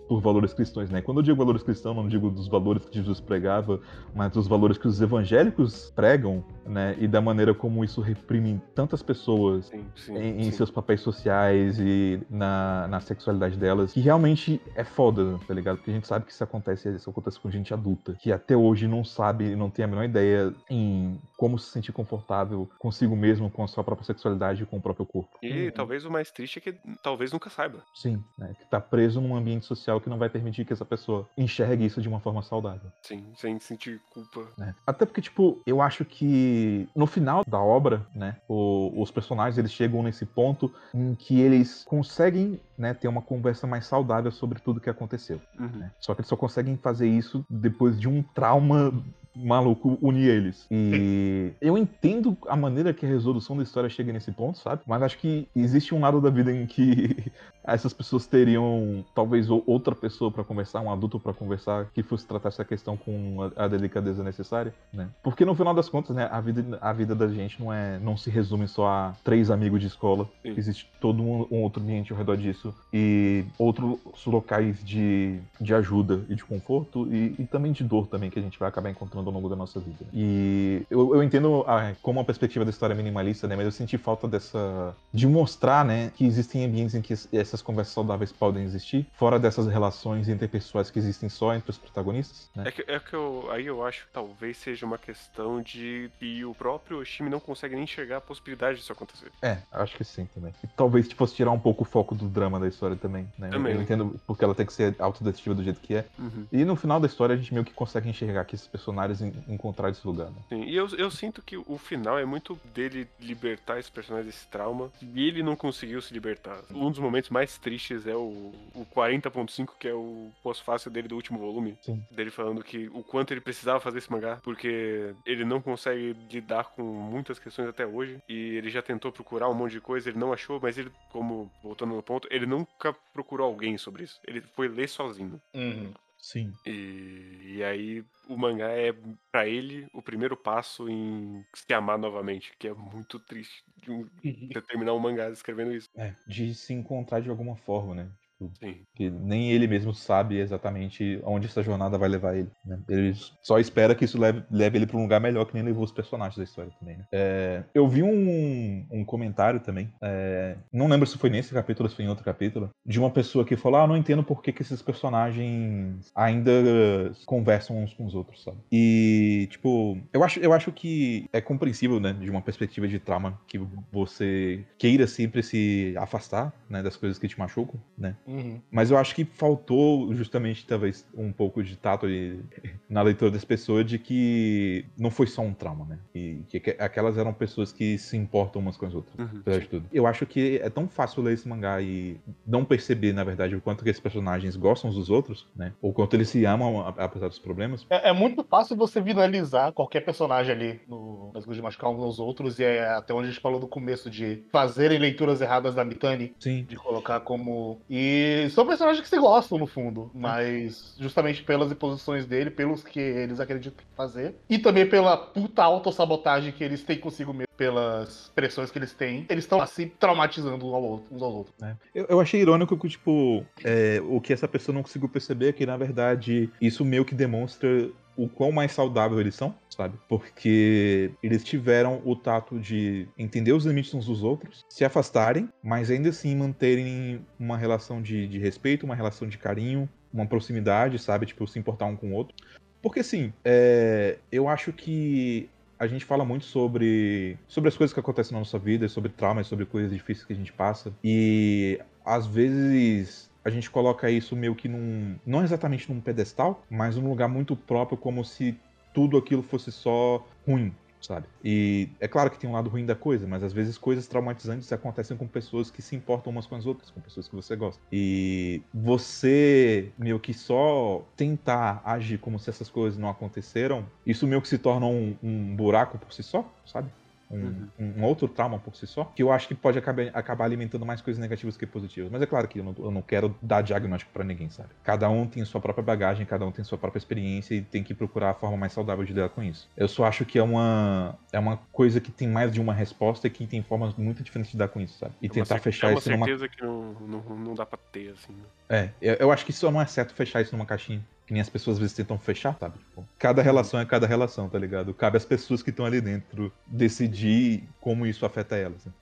S2: por valores cristãos, né? Quando eu digo valores cristãos, não digo dos valores que Jesus pregava, mas dos valores que os evangélicos pregam, né? E da maneira como isso reprime tantas pessoas sim, sim, em, em seus papéis sociais e na, na sexualidade delas, que realmente é foda, tá ligado? Porque a gente sabe que isso acontece, isso acontece com gente adulta, que até hoje não sabe, não tem a menor ideia em como se sentir confortável consigo mesmo, com a sua própria sexualidade e com o próprio corpo.
S3: E uhum. talvez o mais triste é que talvez nunca saiba.
S2: Sim, né? Que tá preso num ambiente social que não vai permitir que essa pessoa enxergue isso de uma forma saudável.
S3: Sim, sem sentir culpa.
S2: É. Até porque, tipo, eu acho que no final da obra, né, o, os personagens eles chegam nesse ponto em que eles conseguem né, ter uma conversa mais saudável sobre tudo que aconteceu. Uhum. Né? Só que eles só conseguem fazer isso depois de um trauma maluco unir eles. E eu entendo a maneira que a resolução da história chega nesse ponto, sabe? Mas acho que existe um lado da vida em que essas pessoas teriam talvez outra pessoa para conversar, um adulto para conversar, que fosse tratar essa questão com a, delicadeza necessária, né? Porque no final das contas, né, a vida, a vida da gente não é não se resume só a três amigos de escola. Sim. Existe todo um, um, outro ambiente ao redor disso e outros locais de, de ajuda e de conforto e, e também de dor também que a gente vai acabar encontrando ao longo da nossa vida. E eu, eu entendo a, como a perspectiva da história minimalista, né? Mas eu senti falta dessa. de mostrar, né? Que existem ambientes em que essa essas conversas saudáveis podem existir, fora dessas relações interpessoais que existem só entre os protagonistas, né?
S3: É que, é que eu, aí eu acho que talvez seja uma questão de que o próprio Oshimi não consegue nem enxergar a possibilidade disso acontecer.
S2: É, acho que sim também. E talvez tipo, fosse tirar um pouco o foco do drama da história também, né?
S3: Também.
S2: Eu entendo porque ela tem que ser autodetetiva do jeito que é.
S3: Uhum.
S2: E no final da história a gente meio que consegue enxergar que esses personagens en- encontraram esse lugar, né?
S3: Sim, e eu, eu sinto que o final é muito dele libertar esse personagem desse trauma. E ele não conseguiu se libertar. Um dos momentos mais tristes é o, o 40.5, que é o pós-fácil dele do último volume.
S2: Sim.
S3: Dele falando que o quanto ele precisava fazer esse mangá, porque ele não consegue lidar com muitas questões até hoje. E ele já tentou procurar um monte de coisa, ele não achou, mas ele, como voltando no ponto, ele nunca procurou alguém sobre isso. Ele foi ler sozinho.
S1: Uhum.
S2: Sim.
S3: E, e aí o mangá é pra ele o primeiro passo em se amar novamente, que é muito triste de um- terminar um mangá escrevendo isso.
S2: É, de se encontrar de alguma forma, né?
S3: Sim.
S2: que nem ele mesmo sabe exatamente onde essa jornada vai levar ele. Né? Ele só espera que isso leve, leve ele para um lugar melhor, que nem levou os personagens da história também. Né? É, eu vi um, um comentário também, é, não lembro se foi nesse capítulo ou se foi em outro capítulo, de uma pessoa que falou: Ah, não entendo por que, que esses personagens ainda conversam uns com os outros, sabe? E, tipo, eu acho, eu acho que é compreensível, né, de uma perspectiva de trauma, que você queira sempre se afastar, né, das coisas que te machucam, né?
S1: Uhum.
S2: Mas eu acho que faltou justamente, talvez, um pouco de tato e- na leitura das pessoas de que não foi só um trauma, né? E que que aquelas eram pessoas que se importam umas com as outras.
S3: Uhum,
S2: apesar de tudo. Eu acho que é tão fácil ler esse mangá e não perceber, na verdade, o quanto que esses personagens gostam uns dos outros, né? Ou quanto eles se amam apesar dos problemas.
S1: É, é muito fácil você finalizar qualquer personagem ali no, nas coisas de machucar uns aos outros, e é até onde a gente falou no começo de fazerem leituras erradas da Mitani,
S2: Sim.
S1: de colocar como. E são personagens que se gostam, no fundo, mas justamente pelas imposições dele, pelos que eles acreditam fazer, e também pela puta autossabotagem que eles têm consigo mesmo, pelas pressões que eles têm, eles estão assim traumatizando uns ao outro- uns aos outros.
S2: né? Eu, eu achei irônico que, tipo, é, o que essa pessoa não conseguiu perceber é que, na verdade, isso meio que demonstra o quão mais saudável eles são, sabe? Porque eles tiveram o tato de entender os limites uns dos outros, se afastarem, mas ainda assim manterem uma relação de, de respeito, uma relação de carinho, uma proximidade, sabe? Tipo, se importar um com o outro. Porque, assim, é, eu acho que a gente fala muito sobre, sobre as coisas que acontecem na nossa vida, sobre traumas, sobre coisas difíceis que a gente passa. E às vezes a gente coloca isso meio que num. não exatamente num pedestal, mas num lugar muito próprio, como se tudo aquilo fosse só ruim. Sabe? E é claro que tem um lado ruim da coisa, mas às vezes coisas traumatizantes acontecem com pessoas que se importam umas com as outras, com pessoas que você gosta. E você meio que só tentar agir como se essas coisas não aconteceram, isso meio que se torna um, um buraco por si só, sabe? Um,
S3: Uhum.
S2: um outro trauma por si só, que eu acho que pode acabar, acabar alimentando mais coisas negativas que positivas. Mas é claro que eu não, eu não quero dar diagnóstico pra ninguém, sabe? Cada um tem sua própria bagagem, cada um tem sua própria experiência e tem que procurar a forma mais saudável de lidar com isso. Eu só acho que é uma, é uma coisa que tem mais de uma resposta e que tem formas muito diferentes de lidar com isso, sabe? E
S3: É uma
S2: tentar fechar
S3: é uma
S2: isso numa
S3: certeza que não, não, não dá pra ter, assim. né?
S2: é, eu, eu acho que só não é certo fechar isso numa caixinha. Que nem as pessoas às vezes tentam fechar, sabe? Tipo, cada relação é cada relação, tá ligado? Cabe às pessoas que estão ali dentro decidir como isso afeta elas. né?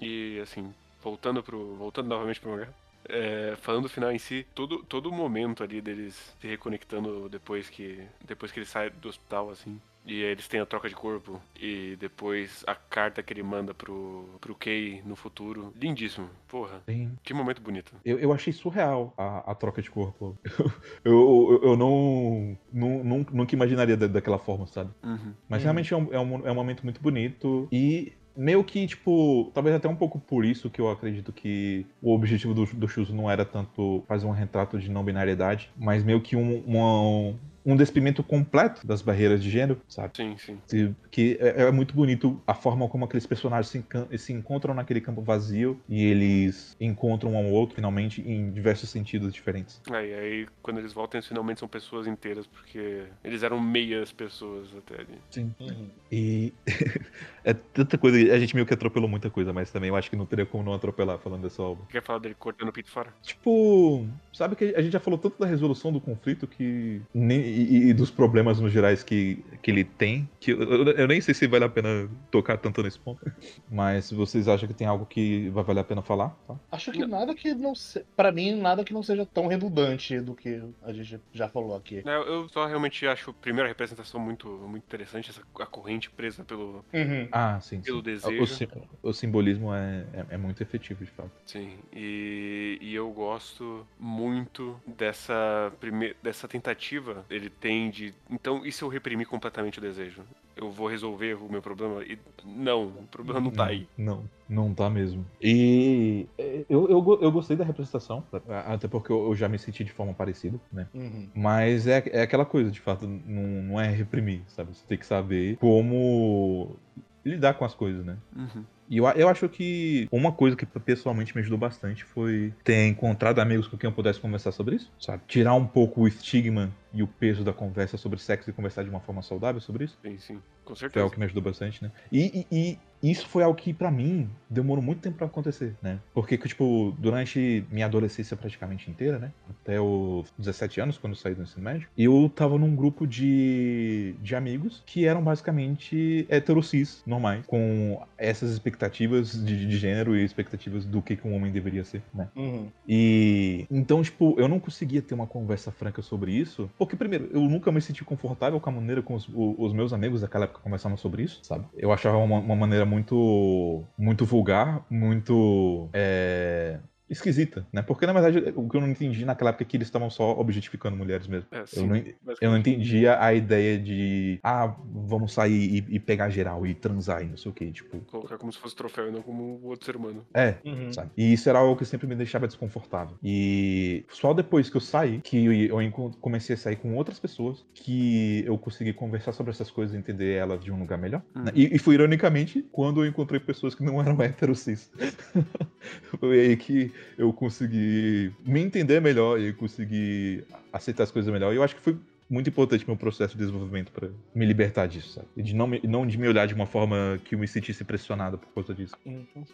S3: E assim, voltando pro. voltando novamente pro mangá. é, falando do final em si, todo, todo momento ali deles se reconectando depois que. Depois que ele sai do hospital, assim. E eles têm a troca de corpo. E depois a carta que ele manda pro, pro Kei no futuro. Lindíssimo. Porra,
S2: Tem-
S3: que momento bonito.
S2: Eu, eu achei surreal a, a troca de corpo. Eu, eu, eu não, não, não- Nunca imaginaria da- daquela forma, sabe?
S3: Uhum.
S2: Mas
S1: Uhum.
S2: realmente é um, é, um, é um momento muito bonito. E meio que, tipo, talvez até um pouco por isso que eu acredito que o objetivo do, do Shuzo não era tanto fazer um retrato de não binariedade, mas meio que um, uma- um despimento completo das barreiras de gênero, sabe?
S3: Sim, sim.
S2: Que- é, é muito bonito a forma como aqueles personagens se, se encontram naquele campo vazio e eles encontram um ao outro, finalmente, em diversos sentidos diferentes.
S3: Aí, aí quando eles voltam, eles finalmente são pessoas inteiras, porque eles eram meias pessoas até ali.
S2: Sim.
S1: Uhum.
S2: E é tanta coisa, a gente meio que atropelou muita coisa, mas também eu acho que não teria como não atropelar falando dessa obra.
S3: Quer falar dele cortando o pito fora?
S2: Tipo, sabe que a gente já falou tanto da resolução do conflito que nem- e, e, dos problemas no gerais que, que ele tem. Que eu, eu, eu, nem sei se vale a pena tocar tanto nesse ponto. Mas vocês acham que tem algo que vai valer a pena falar? Tá?
S1: Acho que nada que não se... para mim, nada que não seja tão redundante do que a gente já falou aqui.
S3: É, eu só realmente acho a primeira representação muito, muito interessante, essa a corrente presa pelo,
S2: uhum. ah, sim,
S3: pelo
S2: sim.
S3: desejo.
S2: O, o simbolismo é, é, é, muito efetivo, de fato.
S3: Sim, e, e eu gosto muito dessa, prime... dessa tentativa ele tem de. Então, e se eu reprimir completamente o desejo? Eu vou resolver o meu problema? E não, o problema não tá aí.
S2: Não, não tá mesmo. E é, eu, eu, eu gostei da representação, até porque eu já me senti de forma parecida, né? Uhum. Mas é, é aquela coisa, de fato, não, não é reprimir, sabe? Você tem que saber como lidar com as coisas, né? Uhum. E eu, eu acho que uma coisa que pessoalmente me ajudou bastante foi ter encontrado amigos com quem eu pudesse conversar sobre isso, sabe? Tirar um pouco o estigma e o peso da conversa sobre sexo e conversar de uma forma saudável sobre isso.
S3: Sim, sim. Com certeza.
S2: Foi algo que me ajudou bastante, né? E, e, e isso foi algo que, para mim, demorou muito tempo para acontecer, né? Porque, tipo, durante minha adolescência praticamente inteira, né? Até os 17 anos, quando eu saí do ensino médio, eu tava num grupo de, de amigos que eram basicamente heterocis normais, com essas expectativas de, de gênero e expectativas do que, que um homem deveria ser, né? Uhum. E então, tipo, eu não conseguia ter uma conversa franca sobre isso, porque, primeiro, eu nunca me senti confortável com a maneira com os, os meus amigos daquela época conversando sobre isso, sabe? Eu achava uma, uma maneira muito, muito vulgar, muito é, esquisita, né? Porque na verdade o que eu não entendi naquela época é que eles estavam só objetificando mulheres mesmo. É, sim, eu, não, eu não entendia a ideia de ah, vamos sair e, e, pegar geral e transar e não sei o que, tipo.
S3: Colocar como se fosse troféu e não como outro ser humano.
S2: É, uhum. sabe? E isso era algo que sempre me deixava desconfortável. E só depois que eu saí, que eu, eu comecei a sair com outras pessoas, que eu consegui conversar sobre essas coisas e entender elas de um lugar melhor. Uhum. Né? E, e foi ironicamente quando eu encontrei pessoas que não eram héteros cis. foi aí que eu consegui me entender melhor e conseguir aceitar as coisas melhor. E eu acho que foi muito importante meu processo de desenvolvimento para me libertar disso, sabe? E de não, me, não de me olhar de uma forma que eu me sentisse pressionado por conta disso.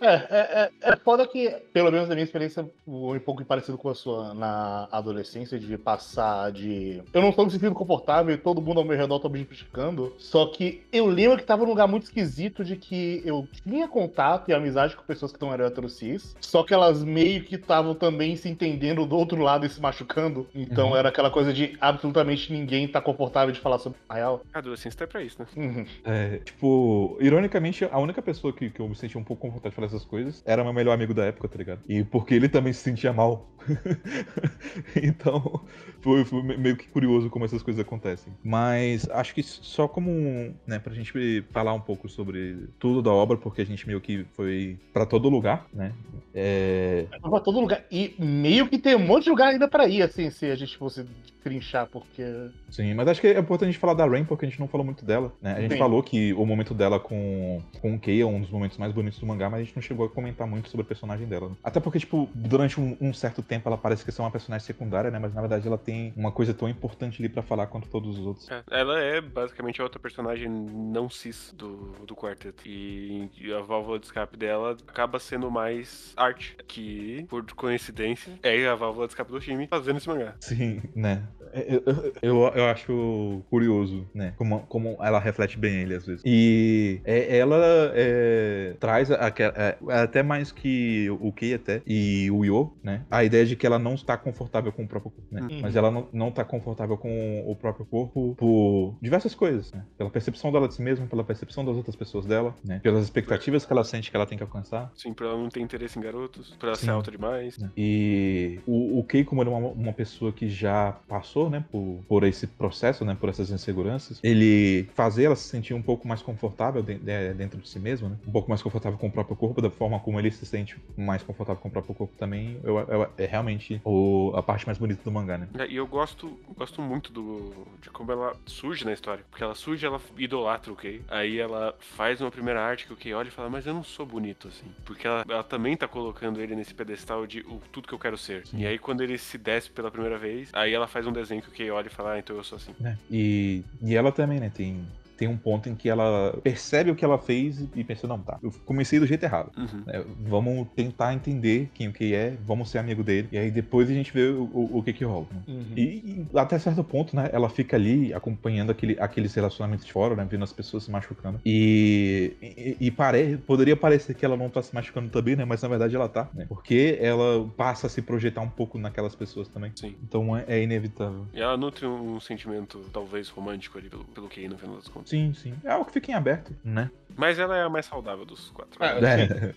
S1: É, é, é, é foda que, pelo menos na minha experiência, um pouco parecido com a sua na adolescência, de passar de. Eu não estou me sentindo confortável e todo mundo ao meu redor tá me criticando. Só que eu lembro que tava num lugar muito esquisito de que eu tinha contato e amizade com pessoas que estão eram cis, só que elas meio que estavam também se entendendo do outro lado e se machucando. Então uhum. era aquela coisa de absolutamente ninguém ninguém tá confortável de falar sobre a real.
S3: A adolescência tá pra isso, né?
S2: Uhum. É, tipo, ironicamente, a única pessoa que, que eu me sentia um pouco confortável de falar essas coisas era meu melhor amigo da época, tá ligado? E porque ele também se sentia mal. então, foi, foi, meio que curioso como essas coisas acontecem. Mas acho que só como, né, pra gente falar um pouco sobre tudo da obra, porque a gente meio que foi para todo lugar, né?
S1: É... Pra todo lugar. E meio que tem um monte de lugar ainda para ir, assim, se a gente fosse trinchar, porque.
S2: Sim, mas acho que é importante a gente falar da Rain, porque a gente não falou muito dela, né? A gente Sim. falou que o momento dela com, com o Kei é um dos momentos mais bonitos do mangá, mas a gente não chegou a comentar muito sobre a personagem dela. Né? Até porque, tipo, durante um, um, certo tempo ela parece que é uma personagem secundária, né? Mas na verdade ela tem uma coisa tão importante ali para falar quanto todos os outros.
S3: É, ela é basicamente a outra personagem não cis do, do quarteto. E, e a válvula de escape dela acaba sendo mais arte, que, por coincidência, é a válvula de escape do time fazendo esse mangá.
S2: Sim, né? Eu, eu, eu, acho curioso, né? Como, como ela reflete bem ele às vezes. E é, ela é, traz a, a, é, até mais que o Kei até e o Yo, né? A ideia de que ela não está confortável com o próprio corpo, né? Uhum. Mas ela não, não está confortável com o próprio corpo por diversas coisas, né? Pela percepção dela de si mesma, pela percepção das outras pessoas dela, né? Pelas expectativas que ela sente que ela tem que alcançar.
S3: Sim, pra ela não ter interesse em garotos, pra ela Sim. ser alta demais.
S2: E o, o Kei, como ele é uma, uma pessoa que já passou passou, né, por, por esse processo, né, por essas inseguranças, ele fazer ela se sentir um pouco mais confortável de, de, dentro de si mesmo, né, um pouco mais confortável com o próprio corpo, da forma como ele se sente mais confortável com o próprio corpo também, eu, eu, é realmente o, a parte mais bonita do mangá, né.
S3: É, e eu gosto, gosto muito do, de como ela surge na história, porque ela surge, ela idolatra o Kei, aí ela faz uma primeira arte que o Kei olha e fala, mas eu não sou bonito assim, porque ela, ela também tá colocando ele nesse pedestal de o, tudo que eu quero ser. Sim. E aí quando ele se desce pela primeira vez, aí ela faz um desenho que o Kay olha e fala, ah, então eu sou assim.
S2: É. E, e ela também, né, tem tem um ponto em que ela percebe o que ela fez e pensa, não, tá, eu comecei do jeito errado.
S3: Uhum.
S2: É, vamos tentar entender quem o que é, vamos ser amigo dele, e aí depois a gente vê o, o, o que que rola. né?
S1: Uhum.
S2: E, e até certo ponto, né, ela fica ali acompanhando aquele, aqueles relacionamentos de fora, né, vendo as pessoas se machucando. E, e, e pare, poderia parecer que ela não tá se machucando também, né, mas na verdade ela tá, né, porque ela passa a se projetar um pouco naquelas pessoas também.
S3: Sim.
S2: Então é, é inevitável.
S3: E ela nutre um sentimento, talvez, romântico ali pelo, pelo Kay, no final das contas.
S2: Sim, sim. É algo que fica em aberto, né?
S3: Mas ela é a mais saudável dos quatro.
S1: Ah,
S2: É,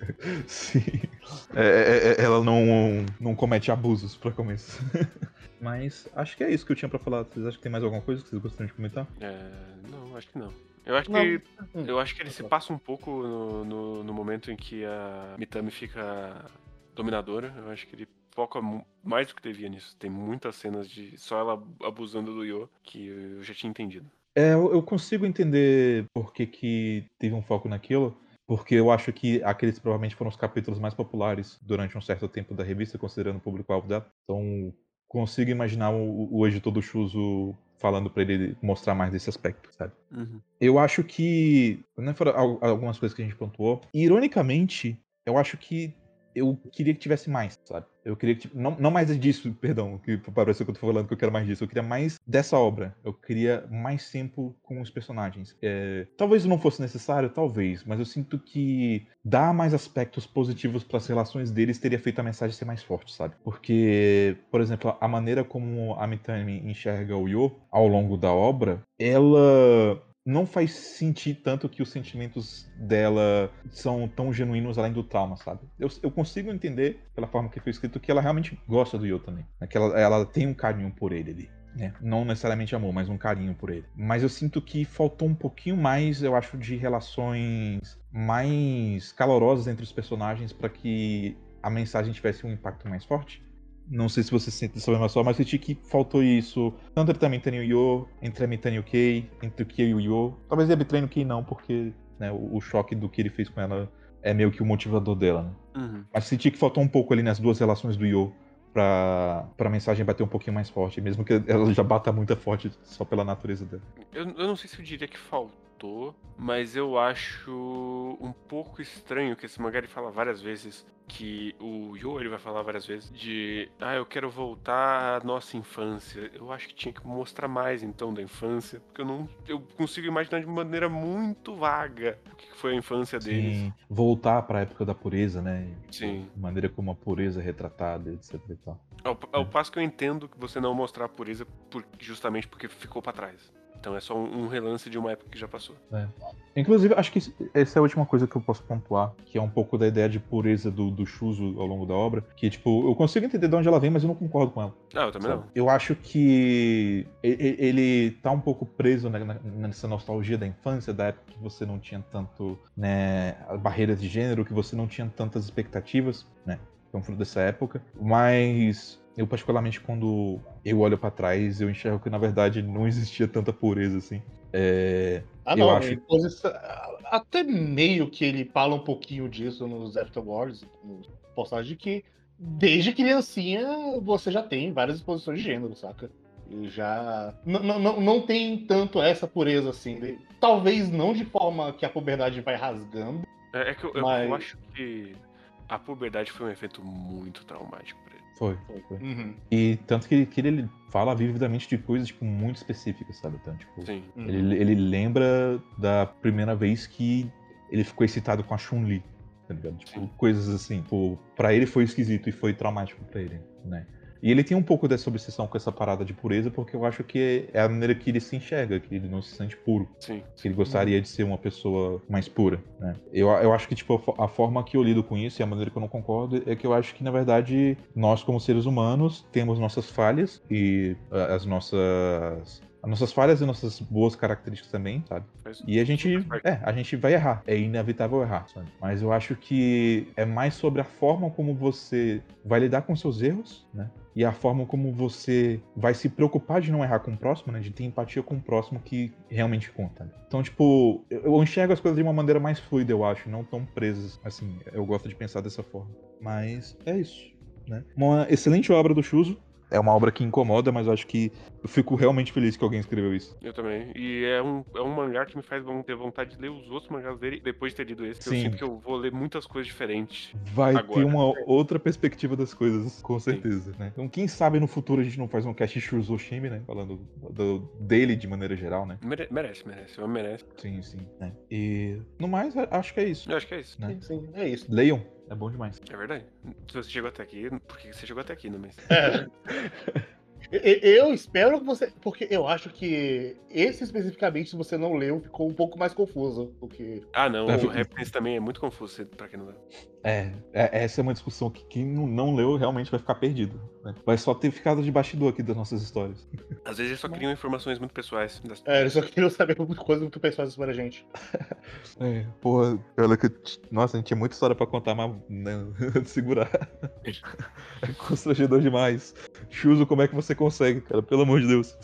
S2: sim. É, é, é, ela não, não comete abusos pra começo. Mas acho que é isso que eu tinha pra falar. Vocês acham que tem mais alguma coisa que vocês gostariam de comentar?
S3: É, não, acho que não. Eu acho
S1: Não.
S3: que
S1: Hum.
S3: eu acho que ele se passa um pouco no, no, no momento em que a Mitami fica dominadora. Eu acho que ele foca mais do que devia nisso. Tem muitas cenas de só ela abusando do Yo que eu já tinha entendido.
S2: É, eu, consigo entender por que, que teve um foco naquilo. Porque eu acho que aqueles provavelmente foram os capítulos mais populares durante um certo tempo da revista, considerando o público-alvo dela. Então, consigo imaginar o, o editor do Shuzo falando pra ele mostrar mais desse aspecto, sabe? Eu acho que. Né, foram al- algumas coisas que a gente pontuou. Ironicamente, eu acho que eu queria que tivesse mais, sabe? Eu queria que. Não, não mais disso, perdão, que parece que eu tô falando que eu quero mais disso. Eu queria mais dessa obra. Eu queria mais tempo com os personagens. É, talvez não fosse necessário, talvez, mas eu sinto que dar mais aspectos positivos para as relações deles teria feito a mensagem ser mais forte, sabe? Porque, por exemplo, a maneira como a Mitami enxerga o Yo ao longo da obra, ela não faz sentir tanto que os sentimentos dela são tão genuínos além do trauma, sabe? Eu, eu consigo entender, pela forma que foi escrito, que ela realmente gosta do Yo né? Que ela, ela tem um carinho por ele ali. né? Não necessariamente amor, mas um carinho por ele. Mas eu sinto que faltou um pouquinho mais, eu acho, de relações mais calorosas entre os personagens para que a mensagem tivesse um impacto mais forte. Não sei se você sente dessa mesma forma, mas eu senti que faltou isso. Tanto entre a Mitani e o Yo, entre a Mitani e o Kei, entre o Kei e o Yo. Talvez a Mitani e o Kei não, porque né, o, o choque do que ele fez com ela é meio que o motivador dela, né?
S3: Uhum.
S2: Mas senti que faltou um pouco ali nas duas relações do Yo pra, pra mensagem bater um pouquinho mais forte, mesmo que ela já bata muito forte só pela natureza dela.
S3: Eu, eu não sei se eu diria que faltou, mas eu acho um pouco estranho que esse mangá ele fala várias vezes que o Yo ele vai falar várias vezes de ah, eu quero voltar à nossa infância. Eu acho que tinha que mostrar mais então da infância, porque eu não eu consigo imaginar de maneira muito vaga o que foi a infância deles.
S2: Sim, voltar pra época da pureza, né?
S3: Sim.
S2: A maneira como a pureza é retratada, etc e tal.
S3: Ao, ao passo que eu entendo que você não mostrar a pureza por- justamente porque ficou pra trás. Então é só um, relance de uma época que já passou.
S2: Inclusive, acho que essa é a última coisa que eu posso pontuar, que é um pouco da ideia de pureza do, do Shuzo ao longo da obra, que, tipo, eu consigo entender de onde ela vem, mas eu não concordo com ela.
S3: Ah, eu também não.
S2: Eu acho que ele tá um pouco preso nessa nostalgia da infância, da época que você não tinha tanto, né, barreiras de gênero, que você não tinha tantas expectativas, né, é um fruto dessa época, mas eu particularmente quando eu olho pra trás, eu enxergo que na verdade não existia tanta pureza assim. É,
S1: Ah,
S2: Eu
S1: não,
S2: acho-
S1: posição- até meio que ele fala um pouquinho disso nos Afterwards, nos postagens, de que desde criancinha você já tem várias exposições de gênero, saca? E já. n- n- Não, não tem tanto essa pureza assim. Talvez não de forma que a puberdade vai rasgando.
S3: É, é que eu, eu-
S1: Mas-
S3: eu acho que a puberdade foi um evento muito traumático ele.
S2: foi, foi.
S1: Uhum.
S2: E tanto que ele, que ele fala vividamente de coisas, tipo, muito específicas, sabe? Então, tipo,
S3: Sim.
S1: uhum.
S2: ele, ele lembra da primeira vez que ele ficou excitado com a Chun-Li, tá ligado? Tipo,
S3: Sim.
S2: coisas assim. Tipo, pra ele foi esquisito e foi traumático pra ele, né? E ele tem um pouco dessa obsessão com essa parada de pureza, porque eu acho que é a maneira que ele se enxerga, que ele não se sente puro.
S3: Sim.
S2: Que ele gostaria de ser uma pessoa mais pura, né? Eu, eu acho que, tipo, a a forma que eu lido com isso e a maneira que eu não concordo é que eu acho que, na verdade, nós, como seres humanos, temos nossas falhas e ah, as nossas... As nossas falhas e nossas boas características também, sabe? E a gente, é, a gente vai errar. É inevitável errar, sabe? Mas eu acho que é mais sobre a forma como você vai lidar com seus erros, né? E a forma como você vai se preocupar de não errar com o próximo, né? De ter empatia com o próximo que realmente conta. né? Então, tipo, eu enxergo as coisas de uma maneira mais fluida, eu acho, não tão presas. Assim, eu gosto de pensar dessa forma. Mas é isso, né? Uma excelente obra do Shuzo. É uma obra que incomoda, mas eu acho que eu fico realmente feliz que alguém escreveu isso.
S3: Eu também. E é um, é um mangá que me faz ter vontade de ler os outros mangás dele depois de ter lido esse. Sim. Eu sinto que eu vou ler muitas coisas diferentes.
S2: Vai agora. ter uma outra perspectiva das coisas, com certeza, Sim. né? Então, quem sabe no futuro a gente não faz um cast Shuzoshimi, né? Falando do, dele de maneira geral, né?
S3: Mere merece, merece. Merece.
S2: Sim, sim. Né? E no mais, acho que é isso.
S3: Eu acho que é isso.
S1: Né? Sim, sim, é isso.
S2: Leiam. É bom demais.
S3: É verdade. Se você chegou até aqui, por que você chegou até aqui, não é?
S1: Eu espero que você. Porque eu acho que esse especificamente, se você não leu, ficou um pouco mais confuso. Porque...
S3: Ah, não. O Happiness também é muito confuso pra quem não leu.
S2: É, é, essa é uma discussão que quem não leu realmente vai ficar perdido. Né? Vai só ter ficado de bastidor aqui das nossas histórias.
S3: Às vezes eles só queriam informações muito pessoais.
S1: Das... É, eles só queriam saber coisas muito pessoais sobre a gente.
S2: É, porra, olha que. Nossa, a gente tinha muita história pra contar, mas não, segurar. É constrangedor demais. Chuso, como é que você consegue, cara? Pelo amor de Deus.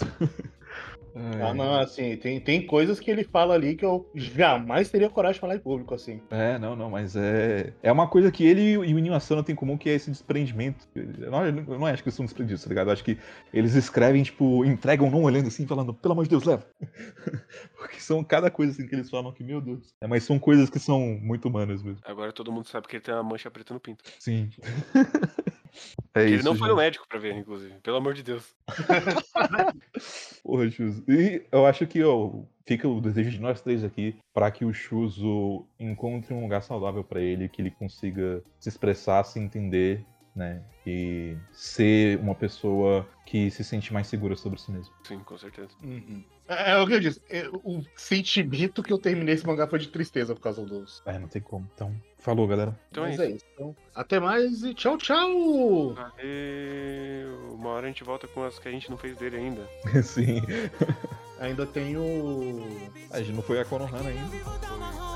S1: Ah, não, assim, tem, tem coisas que ele fala ali que eu jamais teria coragem de falar em público, assim.
S2: É, não, não, mas é. É uma coisa que ele e o Inyo Asano têm em comum, que é esse desprendimento. Eu não, eu não acho que eles são desprendidos, tá ligado? Eu acho que eles escrevem, tipo, entregam não olhando assim, falando, pelo amor de Deus, leva. Porque são cada coisa assim que eles falam que, meu Deus. É, mas são coisas que são muito humanas mesmo.
S3: Agora todo mundo sabe que ele tem uma mancha preta no pinto.
S2: Sim.
S3: É ele isso, não foi no médico pra ver, inclusive. Pelo amor de Deus.
S2: Porra, Chuzo. E eu acho que ó, fica o desejo de nós três aqui para que o Chuzo encontre um lugar saudável para ele, que ele consiga se expressar, se entender, né? E ser uma pessoa que se sente mais segura sobre si mesmo.
S3: Sim, com certeza.
S1: Uhum. É, é, o que eu disse. É, o sentimento que eu terminei esse mangá foi de tristeza por causa dos.
S2: É, não tem como. Então, falou, galera.
S1: Então é, é isso. Então, até mais e tchau, tchau!
S3: Valeu! Uma hora a gente volta com as que a gente não fez dele ainda.
S2: Sim.
S1: Ainda tem o.
S2: A gente não foi a Konohana ainda. Você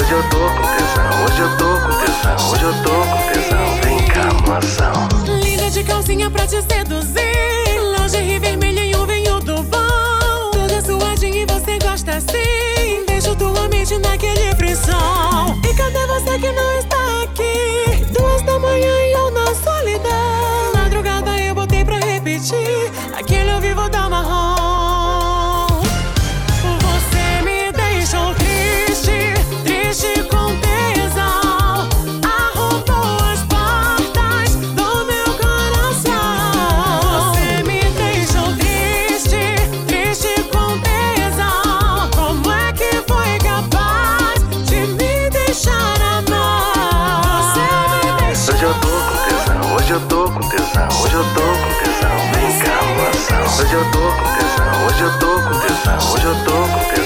S2: Hoje eu tô com tesão, hoje eu tô com tesão, hoje eu tô com tesão. Vem cá, moção. Linda de calcinha pra te seduzir. Lingerie vermelha e um vinho do bom. Toda suadinha e você gosta assim. Deixo tua mente naquele frisson. E cadê você que não está aqui? Duas da manhã e eu na solidão. Madrugada eu botei pra repetir. hoje eu tô com tesão, vem cá, mansão. Hoje eu tô com tesão, hoje eu tô com tesão, hoje eu tô com tesão.